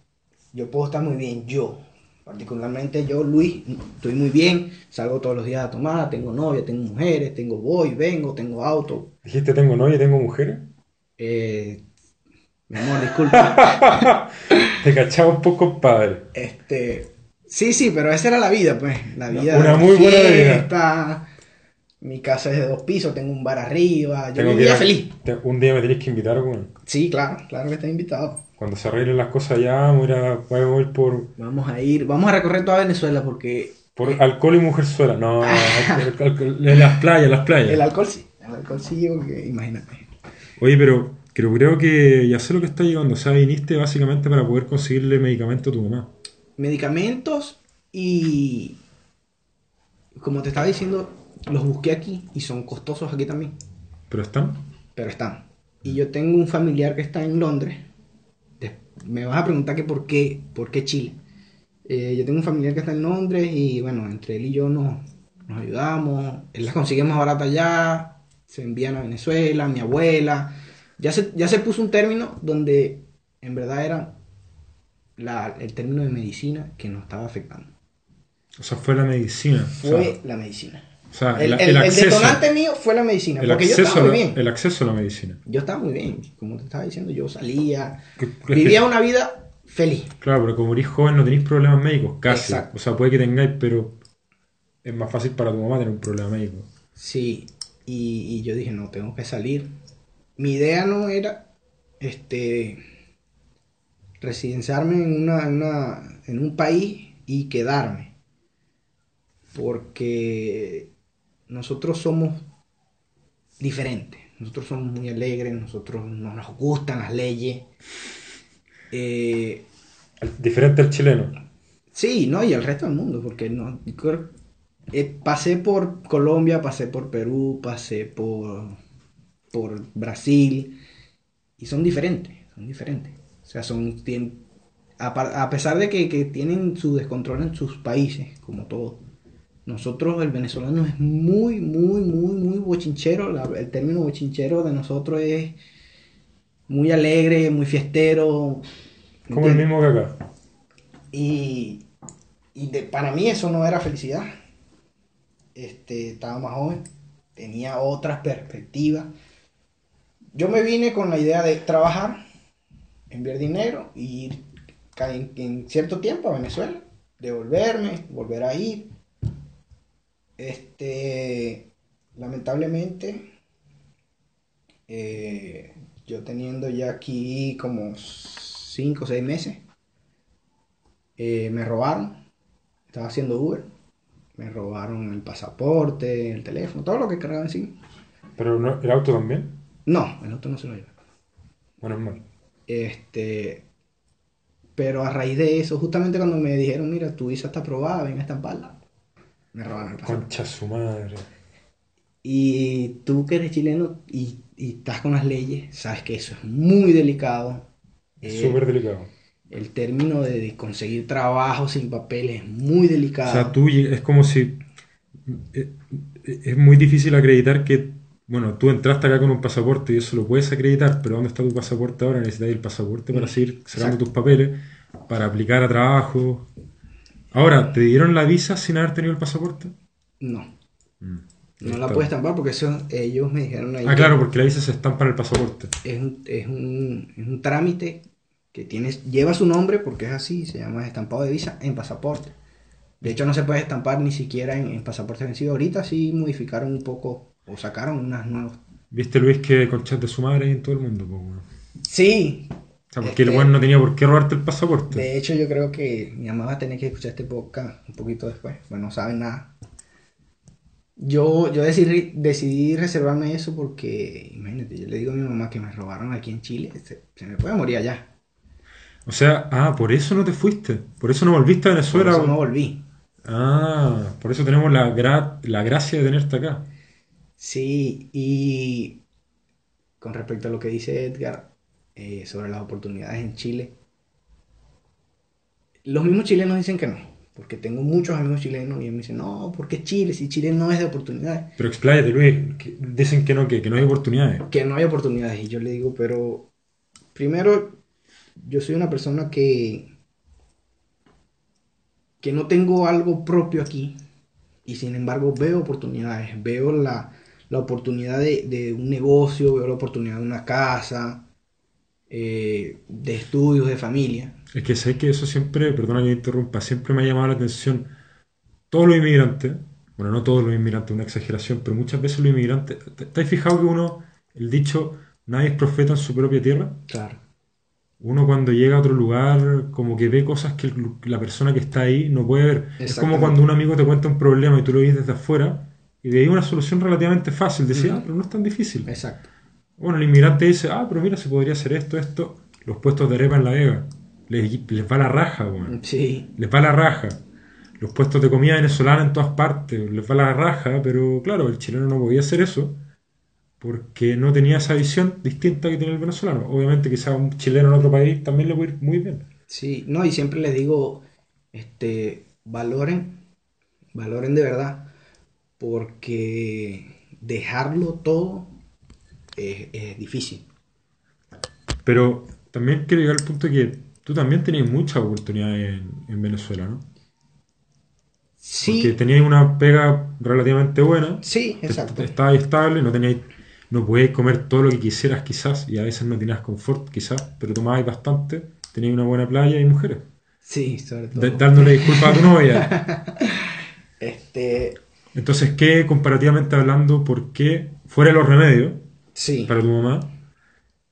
S2: yo puedo estar muy bien, yo. Particularmente yo, Luis, estoy muy bien, salgo todos los días a tomar, tengo novia, tengo mujeres, tengo voy, vengo, tengo auto.
S1: Dijiste, tengo novia tengo mujeres.
S2: Eh, mi amor, disculpa.
S1: Te cachaba un poco, compadre.
S2: Este, sí, sí, pero esa era la vida, pues. La vida.
S1: Una muy buena vida.
S2: Mi casa es de dos pisos, tengo un bar arriba. Yo
S1: Tengo que
S2: vivía
S1: a-
S2: feliz.
S1: te- un día me tenéis que invitar, weón.
S2: Sí, claro, claro que estás invitado.
S1: Cuando se arreglen las cosas ya, vamos a ir, por,
S2: Vamos a ir, vamos a recorrer toda Venezuela porque
S1: por alcohol y mujerzuela. No, las playas, las playas.
S2: el alcohol sí. El alcohol sí, porque imagínate.
S1: Oye, pero creo, creo que ya sé lo que está llegando. O sea, viniste básicamente para poder conseguirle medicamento a tu mamá.
S2: Medicamentos y. Como te estaba diciendo, los busqué aquí y son costosos aquí también.
S1: ¿Pero están?
S2: pero están. Y yo tengo un familiar que está en Londres. Me vas a preguntar que por qué, por qué Chile. Eh, yo tengo un familiar que está en Londres y bueno, entre él y yo nos, nos ayudamos. Él las consigue más barata allá, se envían a Venezuela, mi abuela. Ya se, ya se puso un término donde en verdad era la- el término de medicina que nos estaba afectando.
S1: O sea, fue la medicina. O sea,
S2: Fue la medicina.
S1: O sea,
S2: El,
S1: el,
S2: el-
S1: el
S2: el
S1: acceso.
S2: detonante mío fue la medicina,
S1: El
S2: porque yo
S1: acceso,
S2: estaba
S1: a
S2: muy
S1: la,
S2: bien.
S1: el acceso a la medicina.
S2: Yo estaba muy bien, como te estaba diciendo, yo salía,
S1: que-
S2: vivía una vida feliz.
S1: Claro, pero como eres joven no tenéis problemas médicos, casi.
S2: Exacto.
S1: O sea, puede que tengáis, pero es más fácil para tu mamá tener un problema médico.
S2: Sí, y, y yo dije, no, tengo que salir. Mi idea no era este residenciarme en, una, en, una- en un país y quedarme. Porque nosotros somos diferentes. Nosotros somos muy alegres, nosotros no nos gustan las leyes. Eh,
S1: Al- Diferente al chileno.
S2: Sí, no, y el resto del mundo, porque no, eh, pasé por Colombia, pasé por Perú, pasé por, por Brasil, y son diferentes, son diferentes. O sea, son, tien- a, pesar de que, que tienen su descontrol en sus países, como todo, nosotros, el venezolano, es muy, muy, muy, muy bochinchero. la- el término bochinchero de nosotros es muy alegre, muy fiestero.
S1: Como el mismo que acá.
S2: Y, y de- para mí eso no era felicidad. Este, estaba más joven, tenía otras perspectivas. Yo me vine con la idea de trabajar, enviar dinero y ir en, en cierto tiempo a Venezuela, devolverme, volver a ir. Este, lamentablemente, eh, yo teniendo ya aquí como 5 o 6 meses, eh, me robaron. Estaba haciendo Uber. Me robaron el pasaporte, el teléfono, todo lo que cargaba encima.
S1: Pero no- el auto también.
S2: No, el otro no se lo lleva.
S1: Bueno, es mal.
S2: Este, pero a raíz de eso, justamente cuando me dijeron, mira, tu visa está aprobada, ven a estamparla, me robaron el pasaporte.
S1: Concha su madre.
S2: Y tú que eres chileno y, y estás con las leyes, sabes que eso es muy delicado.
S1: Es
S2: Eh,
S1: súper delicado.
S2: el término de, conseguir trabajo sin papeles es muy delicado.
S1: O sea, tú es como si. eh, eh, Es muy difícil acreditar que. Bueno, tú entraste acá con un pasaporte y eso lo puedes acreditar, pero ¿dónde está tu pasaporte ahora? Necesitas el pasaporte para seguir sacando
S2: exacto.
S1: tus papeles, para aplicar a trabajo. Ahora, ¿te dieron la visa sin haber tenido el pasaporte?
S2: No.
S1: Mm.
S2: No la puedes estampar porque eso ellos me dijeron ahí.
S1: Ah, claro, porque la visa se estampa en el pasaporte.
S2: Es un, es un, es un trámite que tienes, lleva su nombre porque es así, se llama estampado de visa en pasaporte. De hecho, no se puede estampar ni siquiera en, en pasaporte vencido. Ahorita sí modificaron un poco o sacaron unas nuevas.
S1: ¿Viste Luis que con chat de su madre y en todo el mundo?
S2: Sí,
S1: O sea, porque el weón no tenía por qué robarte el pasaporte.
S2: de hecho, yo creo que mi mamá va a tener que escuchar este podcast un poquito después, pues no saben nada. Yo, yo decidí, decidí reservarme eso porque, imagínate, yo le digo a mi mamá que me robaron aquí en Chile, se, se me puede morir allá.
S1: O sea, ah, por eso no te fuiste. Por eso no volviste a
S2: Por
S1: Venezuela.
S2: eso
S1: weón.
S2: no volví.
S1: Ah, por eso tenemos la, gra- la gracia de tenerte acá.
S2: Sí, y con respecto a lo que dice Edgar eh, sobre las oportunidades en Chile, los mismos chilenos dicen que no, porque tengo muchos amigos chilenos y ellos me dicen, no, porque Chile, si Chile no es de oportunidades,
S1: Pero expláyate, Luis. que dicen que no, que, que no hay oportunidades.
S2: que no hay oportunidades. Y yo le digo, pero primero, yo soy una persona que, que no tengo algo propio aquí y sin embargo veo oportunidades, veo la, la oportunidad de, de un negocio, veo la oportunidad de una casa, eh, de estudios, de familia.
S1: Es que sé que eso siempre, perdona que me interrumpa, siempre me ha llamado la atención. Todos los inmigrantes, bueno, no todos los inmigrantes, una exageración, pero muchas veces los inmigrantes. ¿Te, te has fijado que uno, el dicho, nadie es profeta en su propia tierra?
S2: Claro.
S1: Uno cuando llega a otro lugar, como que ve cosas que la persona que está ahí no puede ver. Es como cuando un amigo te cuenta un problema y tú lo ves desde afuera y de ahí una solución relativamente fácil. Decía, ah, pero no es tan difícil.
S2: Exacto.
S1: Bueno, el inmigrante dice, ah, pero mira, se podría hacer esto, esto. Los puestos de arepa en La Vega. Les, les va la raja, weón.
S2: Sí,
S1: Les va la raja. Los puestos de comida venezolana en todas partes. Les va la raja, pero claro, el chileno no podía hacer eso porque no tenía esa visión distinta que tiene el venezolano. Obviamente, quizá un chileno en otro país también le puede ir muy bien.
S2: Sí, no, y siempre les digo, este, valoren, valoren de verdad, porque dejarlo todo es, es difícil.
S1: Pero también quiero llegar al punto de que tú también tenías muchas oportunidades en, en Venezuela, ¿no?
S2: Sí,
S1: Porque tenías una pega relativamente buena.
S2: sí, exacto.
S1: Estabas estable, no tenías, no podías comer todo lo que quisieras quizás, y a veces no tenías confort quizás, pero tomabas bastante, tenías una buena playa y mujeres.
S2: Sí, sobre todo.
S1: Dándole disculpas a tu novia.
S2: Este,
S1: Entonces, ¿qué comparativamente hablando, por qué, fuera de los remedios
S2: sí,
S1: para tu mamá,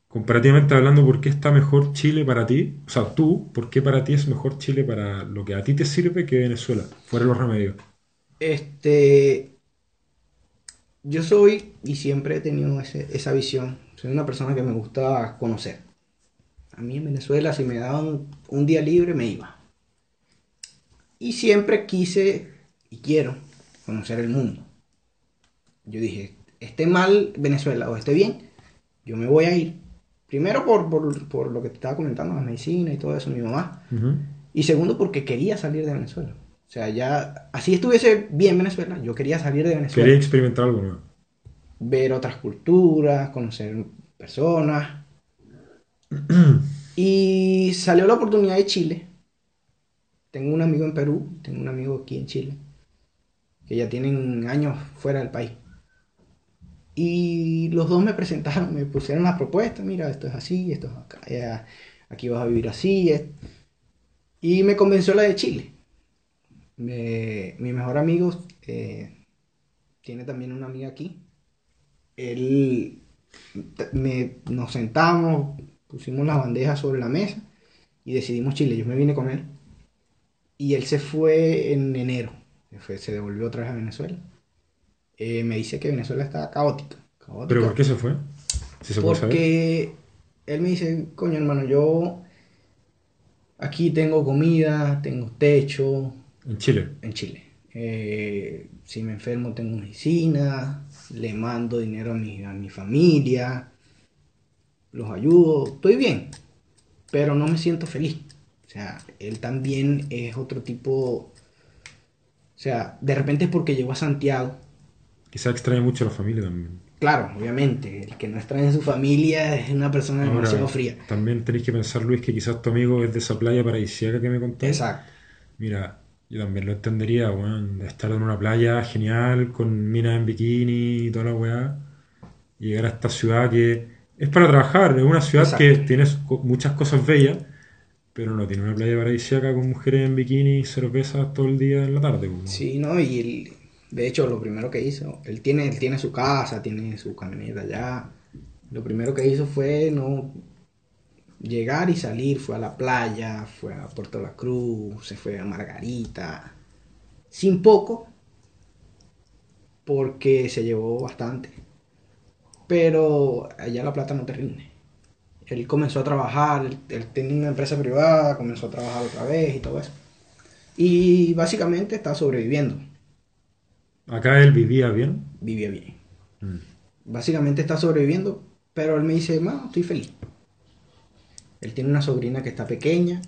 S1: comparativamente hablando, por qué está mejor Chile para ti? O sea, tú, ¿por qué para ti es mejor Chile para lo que a ti te sirve que Venezuela, fuera los remedios?
S2: este, yo soy y siempre he tenido ese- esa visión. Soy una persona que me gusta conocer. A mí en Venezuela, si me daban un día libre, me iba. Y siempre quise y quiero conocer el mundo. Yo dije, esté mal Venezuela o esté bien, yo me voy a ir. Primero por, por, por lo que te estaba comentando, la medicina y todo eso, mi mamá. Y segundo porque quería salir de Venezuela. O sea, ya, así estuviese bien Venezuela, yo quería salir de Venezuela.
S1: Quería experimentar algo nuevo.
S2: Ver otras culturas, conocer personas. y salió la oportunidad de Chile. Tengo un amigo en Perú, tengo un amigo aquí en Chile, que ya tienen años fuera del país. Y los dos me presentaron, me pusieron la propuesta, mira, esto es así, esto es acá, aquí vas a vivir así. Y me convenció la de Chile. Mi mejor amigo eh, tiene también una amiga aquí. Él, me, nos sentamos, pusimos las bandejas sobre la mesa y decidimos Chile. Yo me vine con él. Y él se fue en enero. Se devolvió otra vez a Venezuela. Eh, me dice que Venezuela está caótica. caótica.
S1: ¿Pero por qué se fue? Si se puede saber.
S2: Porque él me dice, coño hermano, yo aquí tengo comida, tengo techo
S1: En Chile.
S2: en Chile. Eh, si me enfermo tengo medicina, le mando dinero a mi, a mi familia, los ayudo, estoy bien, pero no me siento feliz. O sea, él también es otro tipo, o sea, de repente es porque llegó a Santiago,
S1: Quizá extraña mucho a la familia también.
S2: Claro, obviamente, el que no extraña a su familia es una persona
S1: Ahora,
S2: demasiado fría.
S1: También tenéis que pensar, Luis, que quizás tu amigo es de esa playa paradisíaca que me contaste.
S2: Exacto.
S1: Mira, Yo también lo entendería, weón. de estar en una playa genial, con minas en bikini y toda la weá. Y llegar a esta ciudad que es para trabajar. Es una ciudad que tiene muchas cosas bellas, pero no tiene una playa paradisíaca con mujeres en bikini y cervezas todo el día en la tarde. weón.
S2: Sí, ¿no? Y él, de hecho, lo primero que hizo, él tiene, él tiene su casa, tiene su camioneta allá. Lo primero que hizo fue no llegar y salir, fue a la playa, fue a Puerto La Cruz, se fue a Margarita, sin poco, porque se llevó bastante. Pero allá la plata no te rinde. Él comenzó a trabajar, él, él tenía una empresa privada, comenzó a trabajar otra vez y todo eso. Y básicamente está sobreviviendo,
S1: Acá él vivía bien.
S2: vivía bien.
S1: Mm.
S2: Básicamente está sobreviviendo, pero él me dice, no, estoy feliz. Él tiene una sobrina que está pequeña,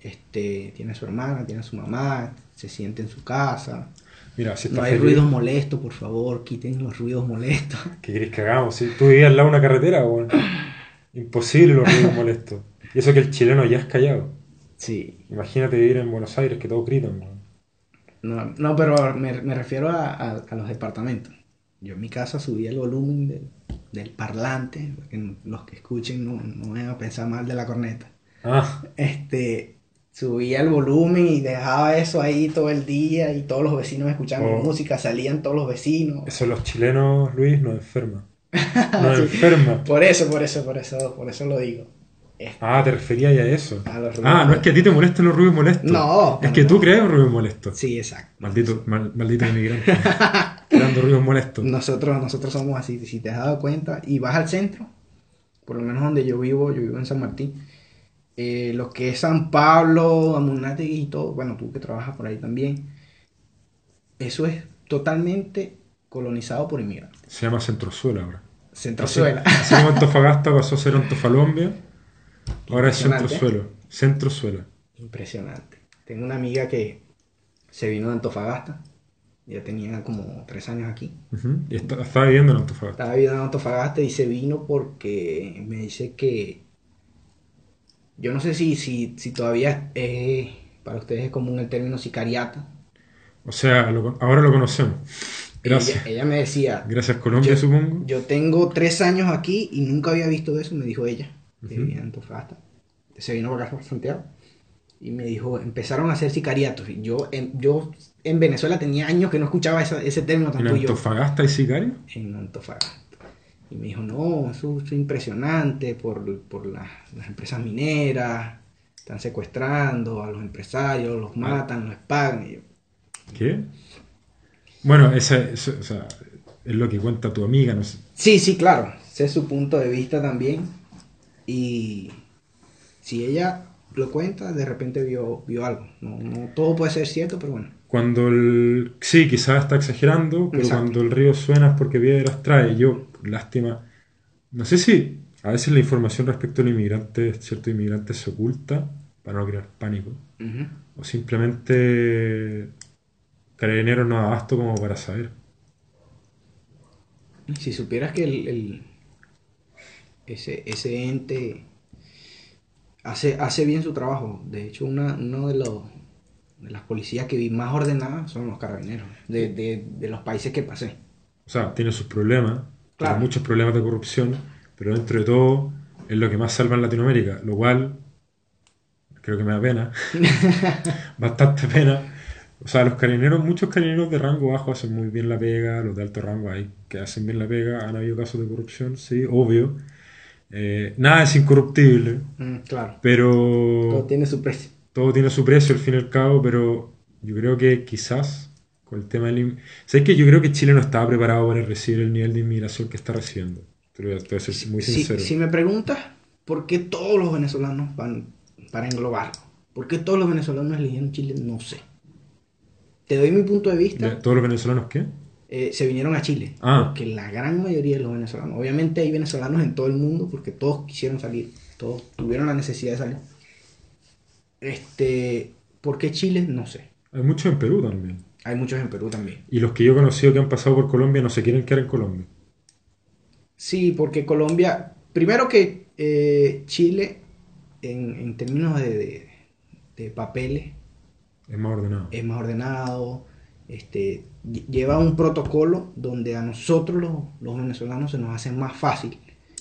S2: este, tiene a su hermana, tiene a su mamá, se siente en su casa.
S1: Mira, si
S2: No hay
S1: feliz,
S2: ruidos molestos, por favor, quiten los ruidos molestos.
S1: ¿Qué querés que hagamos? Si tú vivías al lado de una carretera. Imposible los ruidos molestos. Y eso que el chileno ya es callado.
S2: Sí,
S1: Imagínate vivir en Buenos Aires, que todos gritan.
S2: No, no pero me, me refiero a, a- a los departamentos. Yo en mi casa subía el volumen del, del parlante, para que los que escuchen no, no vayan a pensar mal de la corneta.
S1: Ah,
S2: este subía el volumen y dejaba eso ahí todo el día y todos los vecinos escuchaban
S1: Oh.
S2: mi música, salían todos los vecinos.
S1: eso los chilenos, Luis, nos enferma. Nos
S2: Sí.
S1: enferma.
S2: Por eso, por eso, por eso, por eso lo digo.
S1: Ah, te referías ya a eso.
S2: A los ruidos
S1: Ah, no es que a ti te molesten los ruidos molestos.
S2: No,
S1: Es que tú
S2: nada.
S1: creas ruidos molestos.
S2: Sí, exacto.
S1: Maldito, mal- maldito inmigrante. Creando ruidos molestos.
S2: Nosotros, nosotros somos así, si te has dado cuenta, y vas al centro, por lo menos donde yo vivo, yo vivo en San Martín, eh, lo que es San Pablo, Amunátegui y todo, bueno, tú que trabajas por ahí también, eso es totalmente colonizado por inmigrantes.
S1: Se llama Centrosuela ahora.
S2: Centrozuela.
S1: Como Antofagasta pasó a ser Antofalombia, ahora es. Centrosuelo. Centrosuela.
S2: Impresionante. Tengo una amiga que se vino de Antofagasta. Ya tenía como tres años aquí.
S1: Y está- estaba viviendo en Antofagasta.
S2: Estaba viviendo en Antofagasta y se vino porque me dice que. Yo no sé si, si, si todavía es, para ustedes es común el término sicariata.
S1: O sea, lo ahora lo conocemos. Gracias.
S2: Ella, ella me decía.
S1: Gracias Colombia,
S2: yo,
S1: supongo.
S2: yo tengo tres años aquí y nunca había visto eso, me dijo ella. Que
S1: Ujú.
S2: vivía en Antofagasta. Se vino para acá, para Santiago. Y me dijo, empezaron a hacer sicariatos. Y yo en, yo en Venezuela tenía años que no escuchaba esa- ese término
S1: ¿En
S2: tanto yo.
S1: Antofagasta hay sicario?
S2: en Antofagasta. Y me dijo, no, eso es impresionante por, por las, las empresas mineras, están secuestrando a los empresarios, los matan, los pagan. Y yo,
S1: ¿Qué? Bueno, ese, ese- o sea, es lo que cuenta tu amiga, no sé.
S2: sí, sí, claro, ese es su punto de vista también. Y si ella lo cuenta, de repente vio, vio algo. No, no todo puede ser cierto, pero bueno.
S1: Cuando el... Sí, quizás está exagerando, pero
S2: Exacto.
S1: cuando el río suena es porque piedras trae. Yo, lástima... No sé si a veces la información respecto al inmigrante, ciertos inmigrantes se oculta para no crear pánico. O simplemente Carabineros no abasto como para saber.
S2: Si supieras que el, el- ese, ese ente hace, hace bien su trabajo. De hecho, una, uno de los de las policías que vi más ordenadas son los carabineros, de, de- de los países que pasé.
S1: O sea, tiene sus problemas,
S2: Claro.
S1: tiene muchos problemas de corrupción, pero dentro de todo es lo que más salva en Latinoamérica, lo cual creo que me da pena, bastante pena. O sea, los carineros, muchos carineros de rango bajo hacen muy bien la pega, los de alto rango hay que hacen bien la pega, han habido casos de corrupción, sí, obvio. Eh, nada es incorruptible,
S2: Mm, claro,
S1: pero
S2: todo tiene su precio.
S1: todo tiene su precio al fin y al cabo, pero yo creo que quizás con el tema del... ¿Sabes que Yo creo que Chile no estaba preparado para recibir el nivel de inmigración que está recibiendo. Te voy a, te voy a ser muy
S2: Si,
S1: sincero.
S2: si me preguntas por qué todos los venezolanos van para englobarlo, por qué todos los venezolanos eligieron Chile, no sé. Te doy mi punto de vista.
S1: ¿De ¿Todos los venezolanos qué?
S2: Eh, se vinieron a Chile.
S1: Ah.
S2: Porque la gran mayoría de los venezolanos, obviamente hay venezolanos en todo el mundo porque todos quisieron salir, todos tuvieron la necesidad de salir. Este, ¿por qué Chile? No sé.
S1: Hay muchos en Perú también.
S2: Hay muchos en Perú también.
S1: Y los que yo he conocido que han pasado por Colombia no se quieren quedar en Colombia.
S2: Sí, porque Colombia, primero que eh, Chile, en, en términos de, de- de papeles,
S1: Es más ordenado.
S2: es más ordenado, este, lle- lleva un protocolo donde a nosotros los, los venezolanos se nos hace más fácil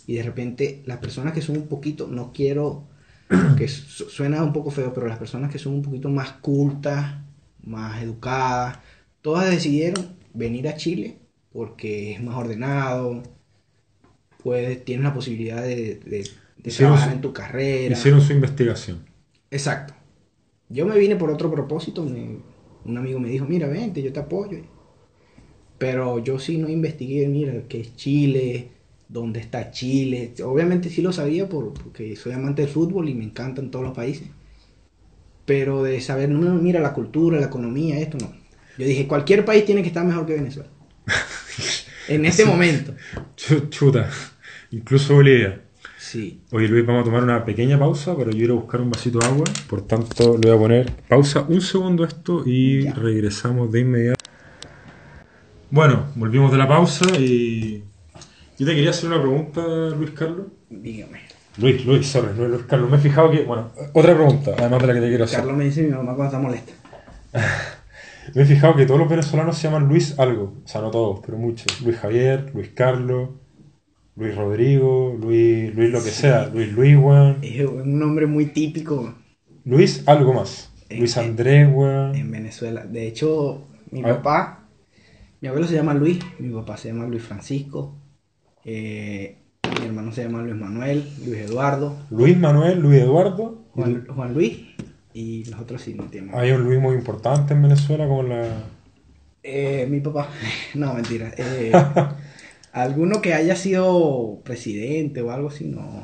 S2: y de repente las personas que son un poquito, no quiero, que su- suena un poco feo, pero las personas que son un poquito más cultas, más educadas, todas decidieron venir a Chile porque es más ordenado, puedes, tienes la posibilidad de, de- de trabajar
S1: su-
S2: en tu carrera.
S1: Hicieron su investigación.
S2: Exacto. Yo me vine por otro propósito. me- un amigo me dijo, mira, vente, yo te apoyo. Pero yo sí no investigué, mira, qué es Chile, dónde está Chile. Obviamente sí lo sabía por- porque soy amante del fútbol y me encantan todos los países. Pero de saber, no, mira, la cultura, la economía, esto no. Yo dije, cualquier país tiene que estar mejor que Venezuela. en este momento.
S1: Chu- Chuta. Incluso Bolivia.
S2: Sí.
S1: Oye Luis, vamos a tomar una pequeña pausa para yo ir a buscar un vasito de agua. Por tanto, le voy a poner pausa un segundo esto y
S2: Ya.
S1: regresamos de inmediato. Bueno, volvimos de la pausa y yo te quería hacer una pregunta, Luis Carlos.
S2: Dígame.
S1: Luis, Luis, sorry, es Luis Carlos. Me he fijado que, bueno, otra pregunta, además de la que te quiero hacer.
S2: Carlos me dice mi mamá cuando está molesta.
S1: Me he fijado que todos los venezolanos se llaman Luis algo. O sea, no todos, pero muchos. Luis Javier, Luis Carlos, Luis Rodrigo, Luis, Luis lo que sea, Luis Luis, weón.
S2: Es un nombre muy típico
S1: Luis algo más.
S2: Eh,
S1: Luis
S2: eh,
S1: Andrés, weón.
S2: en Venezuela. De hecho, mi
S1: A ver.
S2: papá, mi abuelo se llama Luis, mi papá se llama Luis Francisco, eh, mi hermano se llama Luis Manuel, Luis Eduardo,
S1: Luis Manuel, Luis Eduardo.
S2: Juan, Juan Luis y los otros sí no tienen.
S1: Hay un Luis muy importante en Venezuela como la...
S2: Eh, mi papá, no, mentira. eh, alguno que haya sido presidente o algo así, no.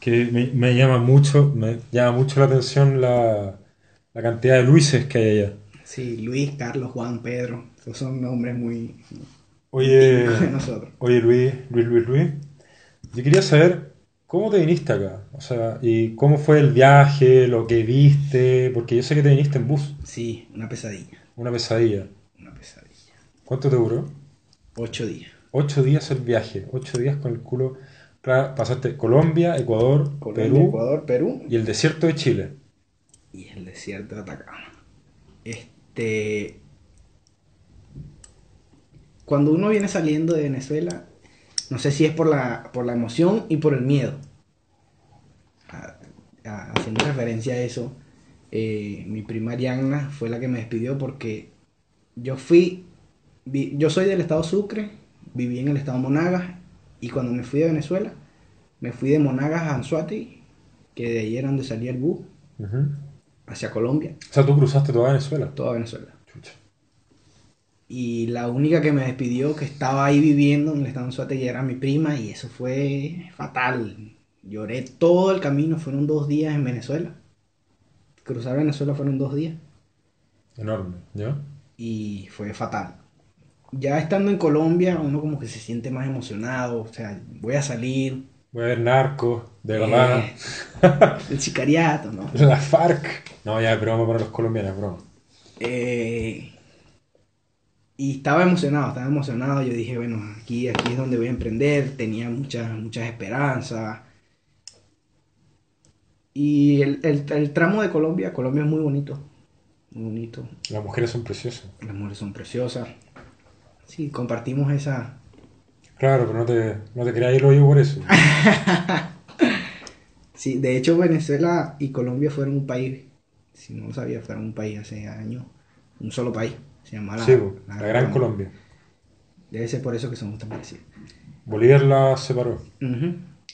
S1: que me, me llama mucho, me llama mucho la atención la, la cantidad de Luises que hay allá.
S2: Sí, Luis, Carlos, Juan, Pedro, esos son nombres muy
S1: Oye,
S2: de nosotros.
S1: oye Luis, Luis, Luis, Luis. Yo quería saber cómo te viniste acá, o sea, y cómo fue el viaje, lo que viste, porque yo sé que te viniste en bus,
S2: Sí, una pesadilla,
S1: una pesadilla.
S2: una pesadilla.
S1: ¿Cuánto te duró?
S2: Ocho días.
S1: Ocho días el viaje, ocho días con el culo. Pasaste Colombia, Ecuador,
S2: Colombia,
S1: Perú
S2: Ecuador, Perú
S1: y el desierto de Chile.
S2: y el desierto de Atacama. Este. Cuando uno viene saliendo de Venezuela, no sé si es por la, por la emoción y por el miedo. A- a- haciendo referencia a eso, eh, mi prima Arianna fue la que me despidió porque yo fui. vi- yo soy del estado Sucre, viví en el estado Monagas y cuando me fui de Venezuela, me fui de Monagas a Anzuategui, que de ahí era donde salía el bus hacia Colombia,
S1: O sea, tú cruzaste toda Venezuela.
S2: toda Venezuela.
S1: Chucha.
S2: Y la única que me despidió, que estaba ahí viviendo en el estado de Anzoátegui, era mi prima, y eso fue fatal. Lloré todo el camino, fueron dos días en Venezuela. Cruzar Venezuela fueron dos días,
S1: Enorme, ¿ya?
S2: y fue fatal. Ya estando en Colombia, uno como que se siente más emocionado, o sea, voy a salir.
S1: Voy a ver narcos, de verdad.
S2: eh, el sicariato, ¿no?
S1: La FARC. No, ya, es broma para los colombianos, es broma.
S2: Eh, y estaba emocionado, estaba emocionado. Yo dije, bueno, aquí, aquí es donde voy a emprender. Tenía muchas, muchas esperanzas. Y el, el- el tramo de Colombia, Colombia es muy bonito. Muy bonito.
S1: Las mujeres son preciosas.
S2: Las mujeres son preciosas. Sí, compartimos esa.
S1: Claro, pero no te, no te creas lo digo por eso.
S2: Sí, de hecho, Venezuela y Colombia fueron un país. Si no lo sabía, fueron un país hace años. Un solo país. Se llama la,
S1: Sí, la Gran Colombia.
S2: Debe ser por eso que somos tan parecidos.
S1: Bolívar la separó.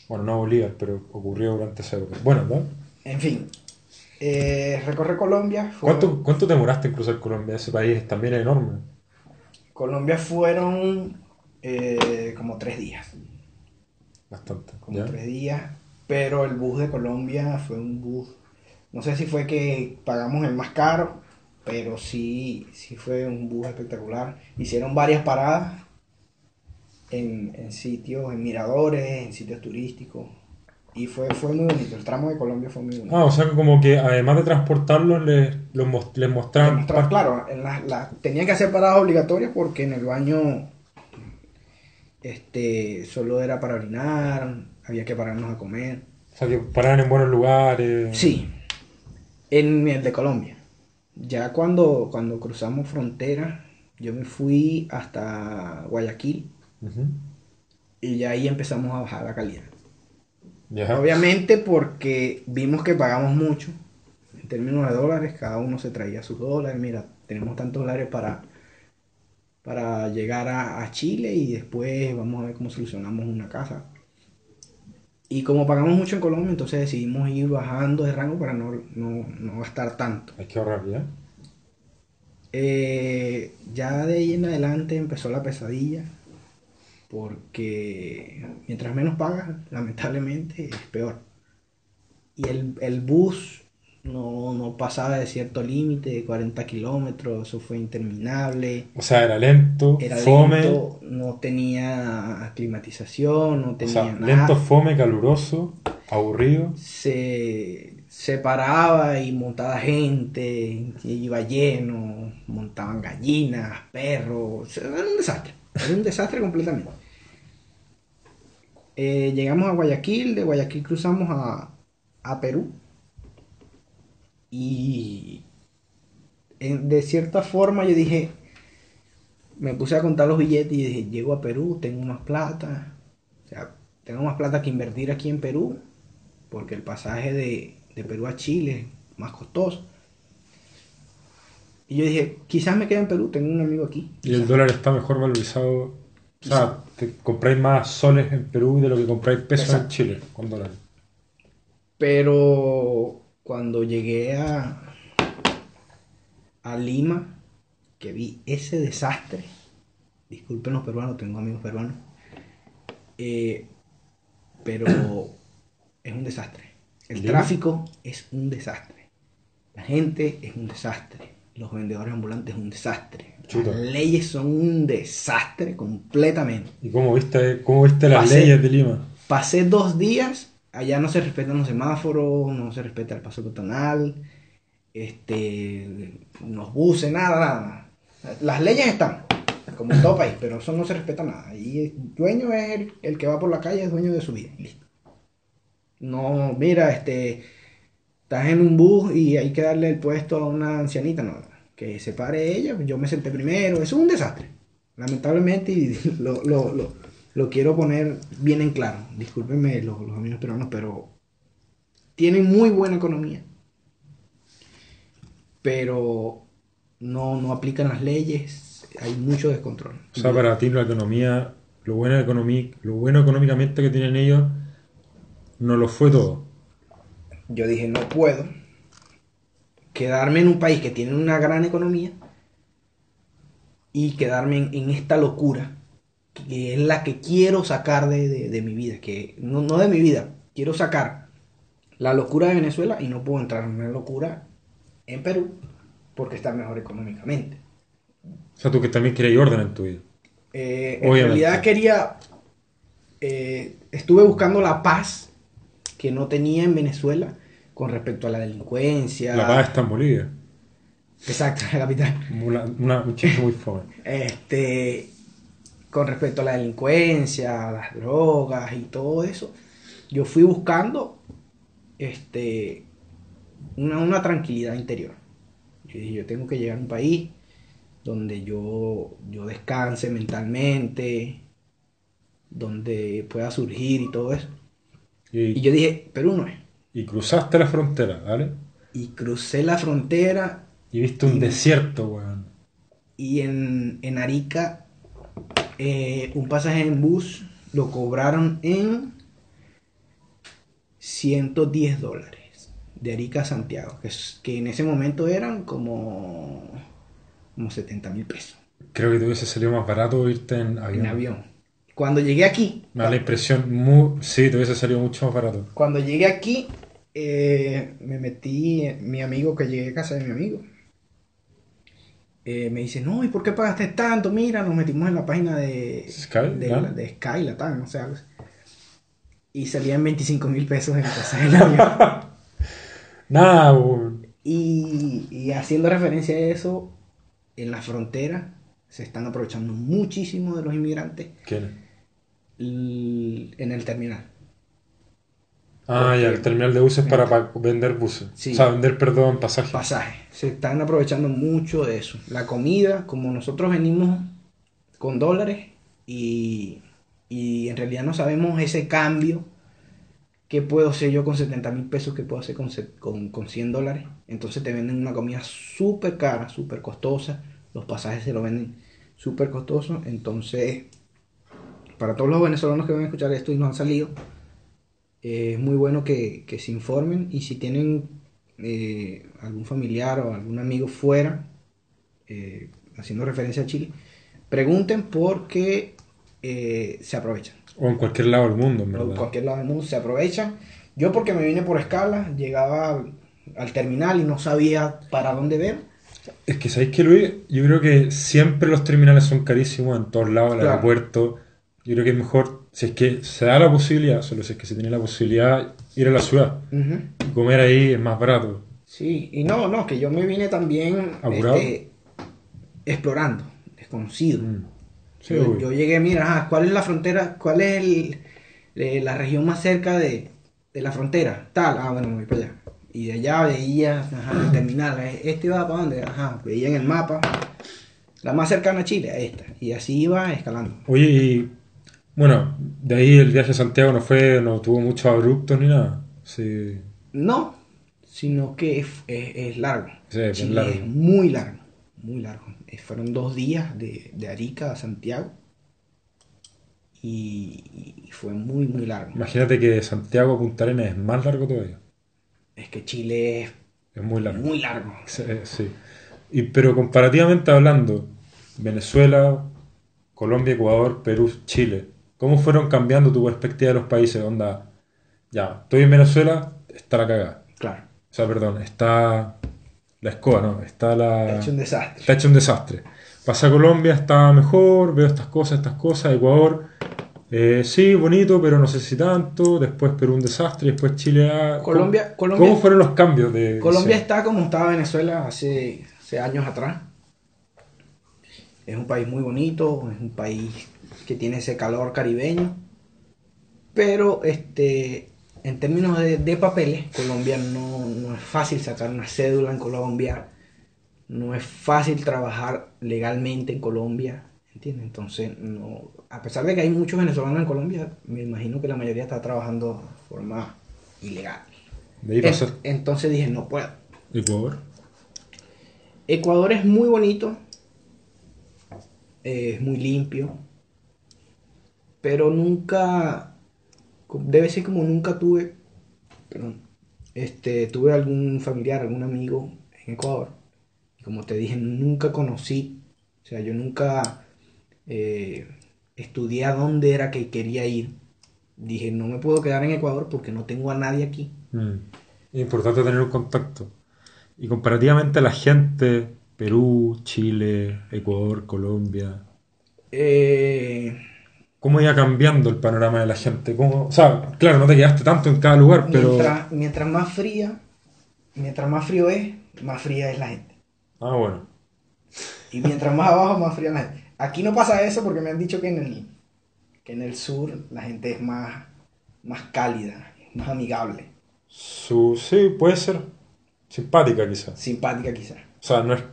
S1: Bueno, no Bolívar, pero ocurrió durante esa época. Bueno, ¿no?
S2: En fin, eh, recorrer Colombia. fue-
S1: ¿Cuánto, ¿Cuánto te demoraste en cruzar Colombia? Ese país también es enorme.
S2: Colombia fueron eh, como tres días.
S1: Bastante.
S2: Como
S1: ¿ya?
S2: tres días. Pero el bus de Colombia fue un bus. No sé si fue que pagamos el más caro, pero sí, sí fue un bus espectacular. Hicieron varias paradas en, en sitios, en miradores, en sitios turísticos. Y fue, fue muy bonito. El tramo de Colombia fue muy bonito.
S1: Ah, o sea que como que además de transportarlos, les, los les mostraban...
S2: Mostrar, claro, en la- la- tenían que hacer paradas obligatorias porque en el baño este solo era para orinar, había que pararnos a comer.
S1: O sea, que paraban en buenos lugares.
S2: Sí, en el de Colombia. ya cuando, cuando cruzamos frontera, yo me fui hasta Guayaquil y ya ahí empezamos a bajar la calidad. Obviamente porque vimos que pagamos mucho en términos de dólares, cada uno se traía sus dólares, mira, tenemos tantos dólares para, para llegar a, a Chile y después vamos a ver cómo solucionamos una casa. Y como pagamos mucho en Colombia, entonces decidimos ir bajando de rango para no, no, no gastar tanto.
S1: Hay que ahorrar, ¿ya?
S2: Eh, ya de ahí en adelante empezó la pesadilla, porque mientras menos pagas, lamentablemente es peor. Y el, el bus no, no pasaba de cierto límite, de 40 kilómetros, eso fue interminable.
S1: O sea, era lento,
S2: Era
S1: fome.
S2: lento, no tenía climatización, no
S1: o
S2: tenía
S1: sea,
S2: nada.
S1: lento, fome, caluroso, aburrido.
S2: se, se paraba y montaba gente, iba lleno, montaban gallinas, perros, era un desastre, era un desastre completamente. Eh, llegamos a Guayaquil, de Guayaquil cruzamos a, a Perú y en- de cierta forma yo dije, me puse a contar los billetes y dije, llego a Perú, tengo más plata, o sea, tengo más plata que invertir aquí en Perú, porque el pasaje de, de Perú a Chile es más costoso. Y yo dije, quizás me quede en Perú, tengo un amigo aquí.
S1: Y el dólar está mejor valorizado. O sea, te compráis más soles en Perú de lo que compráis pesos en. Chile con dólares.
S2: Pero cuando llegué a, a Lima, que vi ese desastre, disculpen los peruanos, tengo amigos peruanos, eh, pero es un desastre. El
S1: ¿Lima?
S2: tráfico es un desastre. La gente es un desastre. Los vendedores ambulantes es un desastre.
S1: Chuta.
S2: Las leyes son un desastre completamente.
S1: ¿Y cómo viste, cómo viste las
S2: Pasé.
S1: leyes de Lima?
S2: Pasé dos días, allá no se respetan los semáforos, no se respeta el paso peatonal, este, los buses, nada, nada. Las leyes están, como en todo país, pero eso no se respeta nada. Y el dueño es el, el que va por la calle, es dueño de su vida. Listo. No, mira, este, estás en un bus y hay que darle el puesto a una ancianita, no, que se pare ella, yo me senté primero, eso es un desastre, lamentablemente, y lo, lo, lo, lo quiero poner bien en claro, discúlpenme los, los amigos peruanos, pero tienen muy buena economía, pero no, no aplican las leyes, hay mucho descontrol.
S1: O sea, para ti la economía, lo bueno, lo bueno económicamente que tienen ellos, no lo fue todo.
S2: Yo dije, no puedo quedarme en un país que tiene una gran economía y quedarme en, en esta locura, que es la que quiero sacar de, de- de mi vida, que no, no de mi vida, quiero sacar la locura de Venezuela y no puedo entrar en una locura en Perú porque está mejor económicamente.
S1: O sea, tú que también queréis orden en tu vida.
S2: Eh, en realidad quería, eh, estuve buscando la paz que no tenía en Venezuela con respecto a la delincuencia.
S1: La paz está en Bolivia.
S2: Exacto, la capital.
S1: Una, una- un muy fome.
S2: Este, con respecto a la delincuencia, a las drogas y todo eso, yo fui buscando este, una, una tranquilidad interior. Yo dije, yo tengo que llegar a un país donde yo, yo descanse mentalmente, donde pueda surgir y todo eso.
S1: Y,
S2: Y yo dije, Perú no es.
S1: Y cruzaste la frontera, ¿vale?
S2: Y crucé la frontera
S1: Y viste un
S2: Y-
S1: desierto, weón.
S2: y en, en Arica eh, un pasaje en bus lo cobraron en 110 dólares de Arica a Santiago, que, es- que en ese momento eran como, como 70 mil pesos
S1: Creo que te hubiese salido más barato irte en avión.
S2: en avión. Cuando llegué aquí,
S1: Me da la impresión, muy, sí, te hubiese salido mucho más barato.
S2: cuando llegué aquí, eh, me metí, mi amigo que llegué a casa de mi amigo, eh, me dice, no, ¿y por qué pagaste tanto? Mira, nos metimos en la página de
S1: Sky,
S2: de, la- de Sky, Latam, no algo así. Y salían 25 mil pesos en el pasaje del avión.
S1: Nada,
S2: y, y haciendo referencia a eso, en la frontera se están aprovechando muchísimo de los inmigrantes en el terminal.
S1: Ah, ya, el terminal de buses para, para vender buses.
S2: Sí.
S1: O sea, vender, perdón, pasajes.
S2: pasajes. Se están aprovechando mucho de eso. La comida, como nosotros venimos con dólares y, y en realidad no sabemos ese cambio. ¿Qué puedo hacer yo con 70 mil pesos? ¿Qué puedo hacer con, con, con 100 dólares? Entonces te venden una comida súper cara, súper costosa. Los pasajes se lo venden súper costosos. Entonces, para todos los venezolanos que van a escuchar esto y no han salido, eh, es muy bueno que, que se informen y si tienen eh, algún familiar o algún amigo fuera, eh, haciendo referencia a Chile, pregunten porque eh, se aprovechan.
S1: O en cualquier lado del mundo, en
S2: En
S1: verdad.
S2: cualquier lado del mundo se aprovechan. Yo porque me vine por escala, llegaba al, al terminal y no sabía para dónde ver.
S1: Es que, ¿sabéis qué, Luis? Yo creo que siempre los terminales son carísimos en todos lados, el
S2: Claro.
S1: aeropuerto. Yo creo que es mejor, si es que se da la posibilidad, solo si es que se tiene la posibilidad, ir a la ciudad. Y comer ahí es más barato.
S2: Sí, y no, no, que yo me vine también este, explorando, desconocido.
S1: Mm. Sí,
S2: yo, yo llegué, mira, ¿cuál es la frontera? ¿Cuál es el- eh, la región más cerca de, de la frontera? Tal, ah, bueno, me voy para allá. Y de allá veía, ajá, el terminal, eh, este iba para dónde, ajá, veía en el mapa. La más cercana a Chile, esta. Y así iba escalando.
S1: Oye, y bueno, de ahí el viaje a Santiago no fue, no tuvo muchos abruptos ni nada. Sí,
S2: No, sino que es, es- es largo.
S1: Sí, es
S2: Chile
S1: largo.
S2: es muy largo, muy largo. Eh, Fueron dos días de, de Arica a Santiago. Y, y fue muy, muy largo.
S1: imagínate que Santiago a Punta Arenas es más largo todavía.
S2: Es que Chile es
S1: Es muy largo.
S2: muy largo.
S1: Sí, eh, sí. Y, pero comparativamente hablando, Venezuela, Colombia, Ecuador, Perú, Chile, ¿cómo fueron cambiando tu perspectiva de los países? Onda, ya, estoy en Venezuela, está la cagada.
S2: Claro.
S1: O sea, perdón, está la escoba, ¿no? Está la...
S2: Ha hecho un desastre.
S1: Está hecho un desastre. Pasa a Colombia, está mejor, veo estas cosas, estas cosas. Ecuador, eh, sí, bonito, pero no sé si tanto. Después Perú un desastre, después Chile. ah,
S2: Colombia-
S1: ¿Cómo,
S2: Colombia-
S1: cómo fueron los cambios de
S2: Colombia está como estaba Venezuela hace, hace años atrás. Es un país muy bonito, es un país que tiene ese calor caribeño. Pero este, en términos de, de papeles, Colombia no, no es fácil sacar una cédula en Colombia. No es fácil trabajar legalmente en Colombia. ¿Entiendes? Entonces, no, a pesar de que hay muchos venezolanos en Colombia, me imagino que la mayoría está trabajando de forma ilegal.
S1: De ahí
S2: En- entonces dije, no puedo.
S1: Ecuador.
S2: Ecuador es muy bonito, eh, es muy limpio, pero nunca, debe ser como nunca tuve, perdón, este, tuve algún familiar, algún amigo en Ecuador, y como te dije, nunca conocí, o sea, yo nunca eh, estudié a dónde era que quería ir. Dije, no me puedo quedar en Ecuador porque no tengo a nadie aquí.
S1: Mm. Es importante tener un contacto. Y comparativamente a la gente, Perú, Chile, Ecuador, Colombia,
S2: Eh,
S1: ¿cómo iba cambiando el panorama de la gente? ¿Cómo? O sea, claro, no te quedaste tanto en cada lugar, pero...
S2: Mientras, mientras más fría, mientras más frío es, más fría es la gente.
S1: Ah, bueno.
S2: Y mientras más abajo, más fría es la gente. Aquí no pasa eso porque me han dicho que en el, que en el sur la gente es más, más cálida, más amigable,
S1: Su, sí, puede ser simpática quizás.
S2: simpática quizás.
S1: O sea, no es,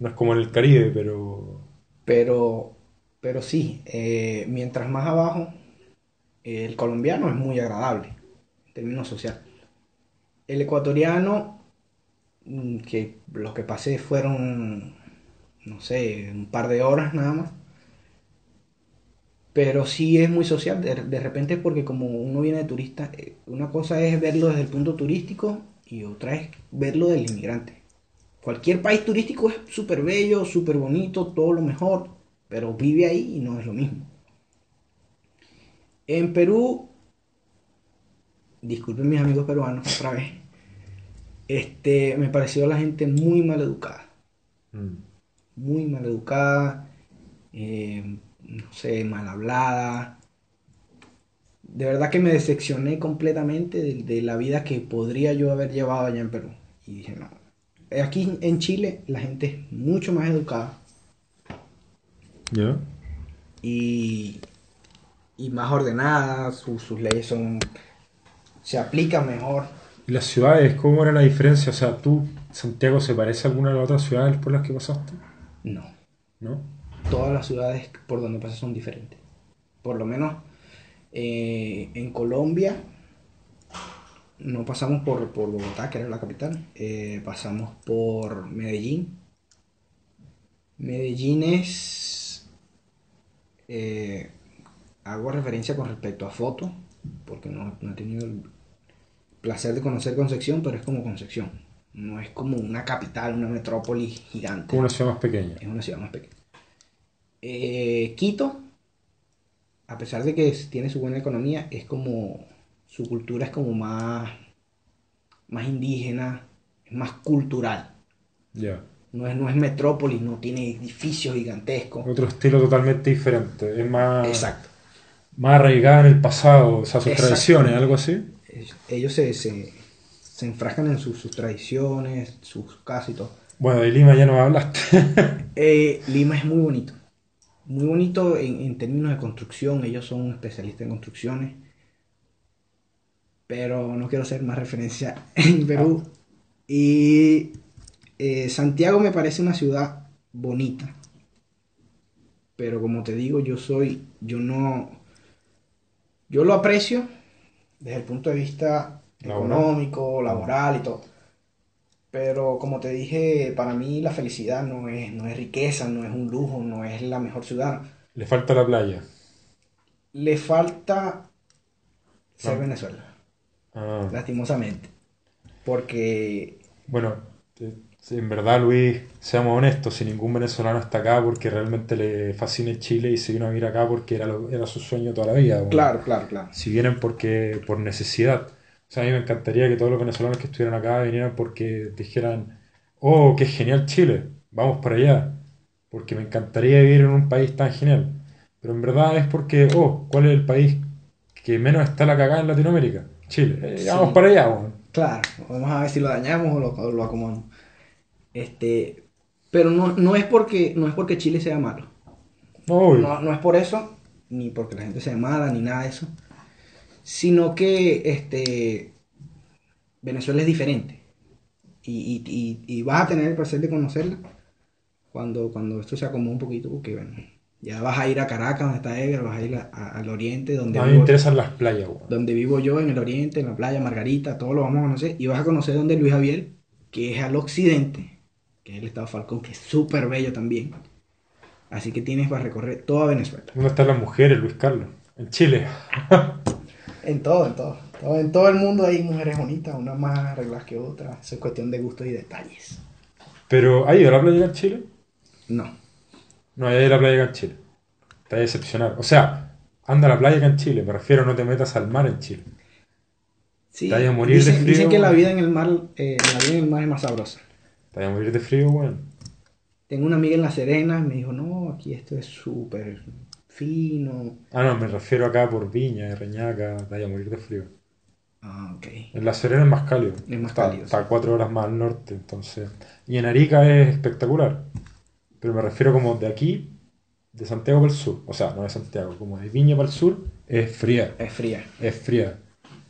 S1: no es como en el Caribe, pero...
S2: Pero, pero sí, eh, mientras más abajo, eh, el colombiano es muy agradable en términos sociales. El ecuatoriano, mm, que lo que pasé fueron, no sé, un par de horas nada más. Pero sí es muy social, de, de repente porque como uno viene de turista, eh, una cosa es verlo desde el punto turístico y otra es verlo del inmigrante. Cualquier país turístico es súper bello, súper bonito, todo lo mejor, pero vive ahí y no es lo mismo. En Perú, disculpen mis amigos peruanos otra vez, este, me pareció la gente muy mal educada,
S1: mm,
S2: muy mal educada, eh, no sé, mal hablada. De verdad que me decepcioné completamente de, de la vida que podría yo haber llevado allá en Perú. Y dije, no. Aquí en Chile la gente es mucho más educada
S1: ¿Ya?
S2: y, y más ordenada, su- sus leyes son se aplica mejor.
S1: ¿Y las ciudades, cómo era la diferencia? O sea, ¿tú, Santiago, se parece a alguna de las otras ciudades por las que pasaste?
S2: No,
S1: ¿No?
S2: todas las ciudades por donde pasas son diferentes. Por lo menos eh, en Colombia no pasamos por, por Bogotá, que era la capital, eh, pasamos por Medellín. Medellín es... eh, hago referencia con respecto a fotos, porque no, no he tenido el placer de conocer Concepción, pero es como Concepción. No es como una capital, una metrópoli gigante.
S1: Una ciudad más pequeña.
S2: Es una ciudad más pequeña. Eh, Quito, a pesar de que es- tiene su buena economía, es como. Su cultura es como más. más indígena, es más cultural.
S1: Ya.
S2: No es, no es metrópolis, no tiene edificios gigantescos.
S1: Otro estilo totalmente diferente. Es más,
S2: Exacto.
S1: más arraigada en el pasado, o sea, sus tradiciones, algo así.
S2: Ellos se, se, se enfrascan en sus, sus tradiciones, sus casas y todo.
S1: Bueno, de Lima ya no hablaste.
S2: Eh, Lima es muy bonito. Muy bonito en, en términos de construcción. Ellos son especialistas en construcciones. Pero no quiero hacer más referencia en Perú. Y eh, Santiago me parece una ciudad bonita. Pero como te digo, yo soy, yo no, yo lo aprecio desde el punto de vista
S1: Laboral.
S2: económico, laboral y todo. Pero como te dije, para mí la felicidad no es, no es riqueza, no es un lujo, no es la mejor ciudad.
S1: Le falta la playa.
S2: Le falta ser. Venezuela,
S1: Ah.
S2: lastimosamente. Porque
S1: Bueno, sí, en verdad, Luis, seamos honestos, si ningún venezolano está acá porque realmente le fascina Chile y se vino a vivir acá porque era, lo- era su sueño toda la vida. bueno.
S2: Claro, claro, claro.
S1: Si vienen porque por necesidad. O sea, a mí me encantaría que todos los venezolanos que estuvieran acá vinieran porque dijeran, oh, qué genial Chile, vamos para allá. Porque me encantaría vivir en un país tan genial. Pero en verdad es porque, oh, ¿cuál es el país que menos está la cagada en Latinoamérica? Chile. Eh,
S2: Sí.
S1: vamos para allá, bueno.
S2: Claro, vamos a ver si lo dañamos o lo, lo acomodamos. Este, pero no, no es porque no es porque Chile sea malo.
S1: No.
S2: No, es por eso, ni porque la gente sea mala, ni nada de eso. Sino que este Venezuela es diferente. Y, y- y- y vas a tener el placer de conocerla cuando, cuando esto se acomode un poquito, porque bueno, ya vas a ir a Caracas, donde está Edgar, vas a ir a- a- al oriente, donde
S1: a mí me interesan las playas,
S2: donde vivo yo, en el oriente, en la playa Margarita, todo lo vamos a conocer. Y vas a conocer donde Luis Javier, que es al occidente, que es el estado Falcón, que es súper bello también. Así que tienes para recorrer toda Venezuela.
S1: ¿Dónde están las mujeres, Luis Carlos? En Chile.
S2: En todo, en todo. todo- En todo el mundo hay mujeres bonitas, unas más arregladas que otras. Eso es cuestión de gustos y detalles.
S1: Pero, ¿ha ido a la playa en Chile?
S2: No.
S1: No, hay a la playa en Chile. Te vas a decepcionar. O sea, anda a la playa acá en Chile. Me refiero, no te metas al mar en Chile.
S2: Sí,
S1: Te a morir de
S2: dicen,
S1: frío.
S2: dicen que la vida en el mar, eh, la vida en el mar es más sabrosa.
S1: Te vas a morir de frío, weón.
S2: Tengo una amiga en La Serena, me dijo, no, aquí esto es súper fino.
S1: Ah, no, me refiero acá por Viña, Reñaca. Te vas a morir de frío.
S2: Ah, ok.
S1: En La Serena es más cálido.
S2: Es más
S1: está,
S2: cálido,
S1: Está
S2: sí.
S1: cuatro horas más al norte, entonces. Y en Arica es espectacular. Pero me refiero como de aquí, de Santiago para el sur. O sea, no de Santiago, como de Viña para el sur, es fría.
S2: Es fría.
S1: Es fría.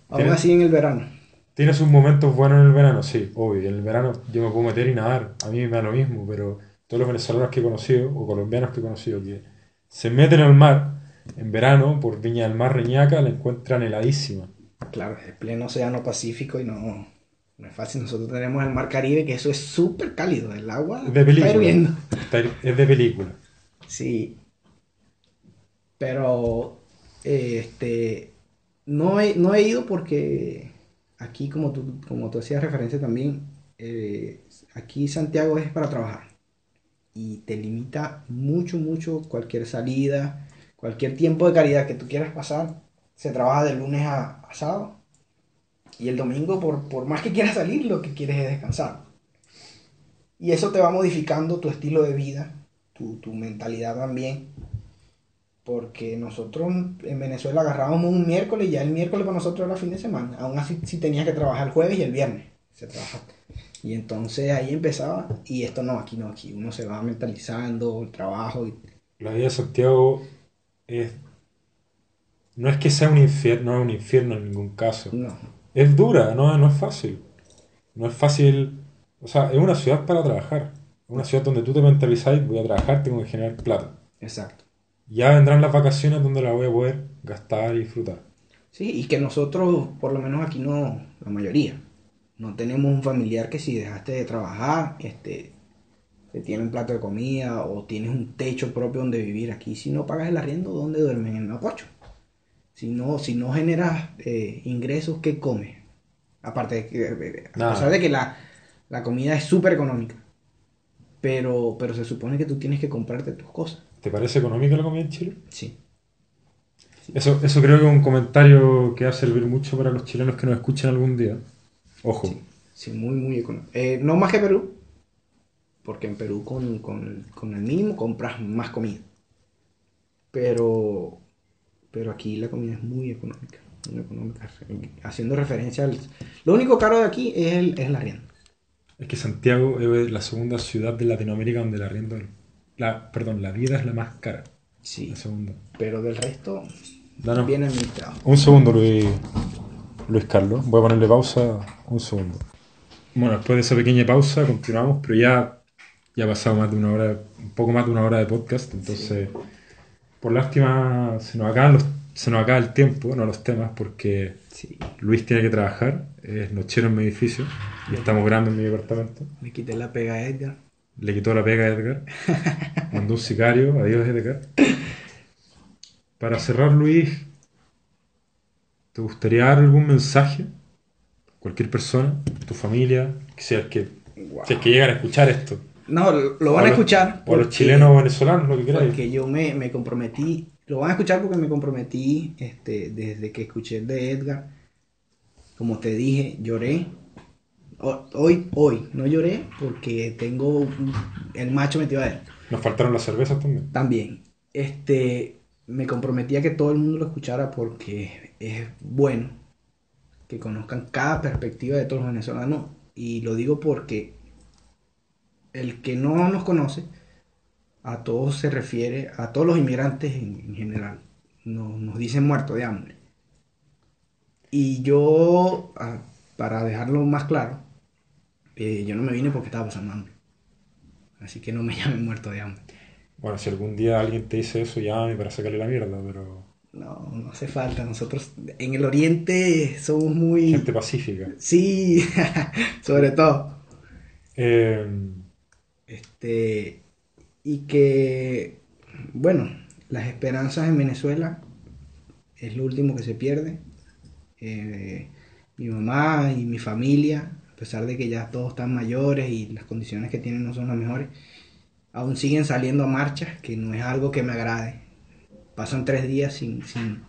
S2: Aún así en el verano.
S1: Tiene sus momentos buenos en el verano, sí, obvio. En el verano yo me puedo meter y nadar. A mí me da lo mismo, pero todos los venezolanos que he conocido, o colombianos que he conocido, que se meten al mar en verano por Viña del Mar, Reñaca, la encuentran heladísima.
S2: Claro, es pleno océano Pacífico y no, no es fácil. Nosotros tenemos el mar Caribe, que eso es súper cálido. El agua
S1: Es de película.
S2: está hirviendo.
S1: Es de película.
S2: Sí. Pero, este, no he, no he ido porque aquí, como tú, como tú hacías referencia también, eh, aquí Santiago es para trabajar. Y te limita mucho, mucho cualquier salida, cualquier tiempo de calidad que tú quieras pasar. Se trabaja de lunes a, sábado. Y el domingo, por, por más que quieras salir, lo que quieres es descansar. Y eso te va modificando tu estilo de vida, tu, tu mentalidad también. Porque nosotros en Venezuela agarrábamos un miércoles y ya el miércoles para nosotros era fin de semana. Aún así sí tenías que trabajar el jueves y el viernes. Se trabajaba. Y entonces ahí empezaba. Y esto no, aquí no, aquí uno se va mentalizando, el trabajo. Y...
S1: La vida de Santiago es. No es que sea un infierno, no es un infierno en ningún caso.
S2: No,
S1: es dura, no, no es fácil. No es fácil, o sea, es una ciudad para trabajar. Es una ciudad donde tú te mentalizas, voy a trabajar, tengo que generar plata.
S2: Exacto.
S1: Ya vendrán las vacaciones donde la voy a poder gastar y disfrutar.
S2: Sí, y que nosotros, por lo menos aquí no, la mayoría, no tenemos un familiar que si dejaste de trabajar, este, te tiene un plato de comida o tienes un techo propio donde vivir aquí. Si no pagas el arriendo, ¿dónde duermen? En Mapocho. Si no, si no generas eh, ingresos, ¿qué comes? Aparte de que, eh, a
S1: Nada.
S2: pesar de que la, la comida es súper económica, pero, pero se supone que tú tienes que comprarte tus cosas.
S1: ¿Te parece económica la comida en Chile?
S2: Sí.
S1: Eso, eso creo que es un comentario que va a servir mucho para los chilenos que nos escuchen algún día. Ojo,
S2: Sí, sí, muy, muy económico. Eh, no más que Perú, porque en Perú con, con- con el mínimo compras más comida. Pero, pero aquí la comida es muy económica. Muy económica. Haciendo referencia al... Lo único caro de aquí es el, es el arriendo.
S1: es que Santiago es la segunda ciudad de Latinoamérica donde la arriendo, la, perdón, la vida es la más cara.
S2: Sí,
S1: La segunda.
S2: pero del resto
S1: Danos
S2: bien administrado.
S1: un segundo, Luis, Luis Carlos. Voy a ponerle pausa un segundo. Bueno, después de esa pequeña pausa continuamos, pero ya, ya ha pasado más de una hora, un poco más de una hora de podcast, entonces, por lástima, se nos acaba, los, se nos acaba el tiempo, no los temas, porque
S2: Sí,
S1: Luis tiene que trabajar, es nochero en mi edificio y estamos grabando en mi departamento.
S2: le quité la pega a Edgar.
S1: Le quitó la pega a Edgar, mandó un sicario, adiós Edgar. Para cerrar, Luis, ¿te gustaría dar algún mensaje? Cualquier persona, tu familia, que sea el que,
S2: Wow.
S1: si es que llegan a escuchar esto.
S2: No, lo, van a escuchar.
S1: O los chilenos o venezolanos, lo que queráis.
S2: Porque yo me, me comprometí, lo van a escuchar porque me comprometí este, desde que escuché el de Edgar. Como te dije, lloré. Hoy, hoy, no lloré porque tengo el macho metido adentro.
S1: Nos faltaron las cervezas también.
S2: También, este, me comprometí a que todo el mundo lo escuchara porque es bueno que conozcan cada perspectiva de todos los venezolanos. Y lo digo porque el que no nos conoce, a todos se refiere, a todos los inmigrantes en, en general, nos, nos dicen muertos de hambre. Y yo, para dejarlo más claro, eh, yo no me vine porque estaba pasando hambre. Así que no me llamen muerto de hambre.
S1: Bueno, si algún día alguien te dice eso, llámame para sacarle la mierda, pero.
S2: No, no hace falta. Nosotros en el oriente somos muy...
S1: Gente pacífica.
S2: Sí, sobre todo.
S1: Eh,
S2: Este, y que, bueno, las esperanzas en Venezuela es lo último que se pierde. Eh, mi mamá y mi familia, pesar de que ya todos están mayores y las condiciones que tienen no son las mejores, aún siguen saliendo a marchas, que no es algo que me agrade. Pasan tres días sin, sin,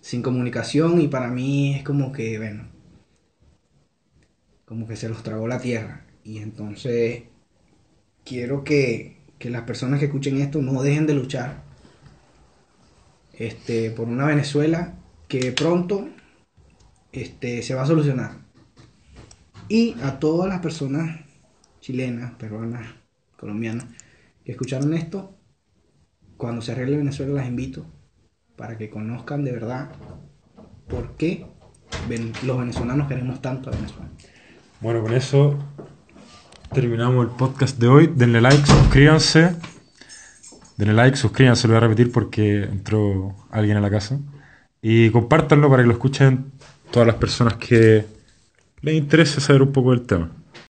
S2: sin comunicación y para mí es como que, bueno, como que se los tragó la tierra. Y entonces quiero que, que las personas que escuchen esto no dejen de luchar este, por una Venezuela que pronto este, se va a solucionar. Y a todas las personas chilenas, peruanas, colombianas que escucharon esto, cuando se arregle Venezuela las invito para que conozcan de verdad por qué los venezolanos queremos tanto a Venezuela.
S1: Bueno, con eso terminamos el podcast de hoy. Denle like, suscríbanse. Denle like, suscríbanse, lo voy a repetir porque entró alguien a la casa. Y compártanlo para que lo escuchen todas las personas que les interese saber un poco del tema.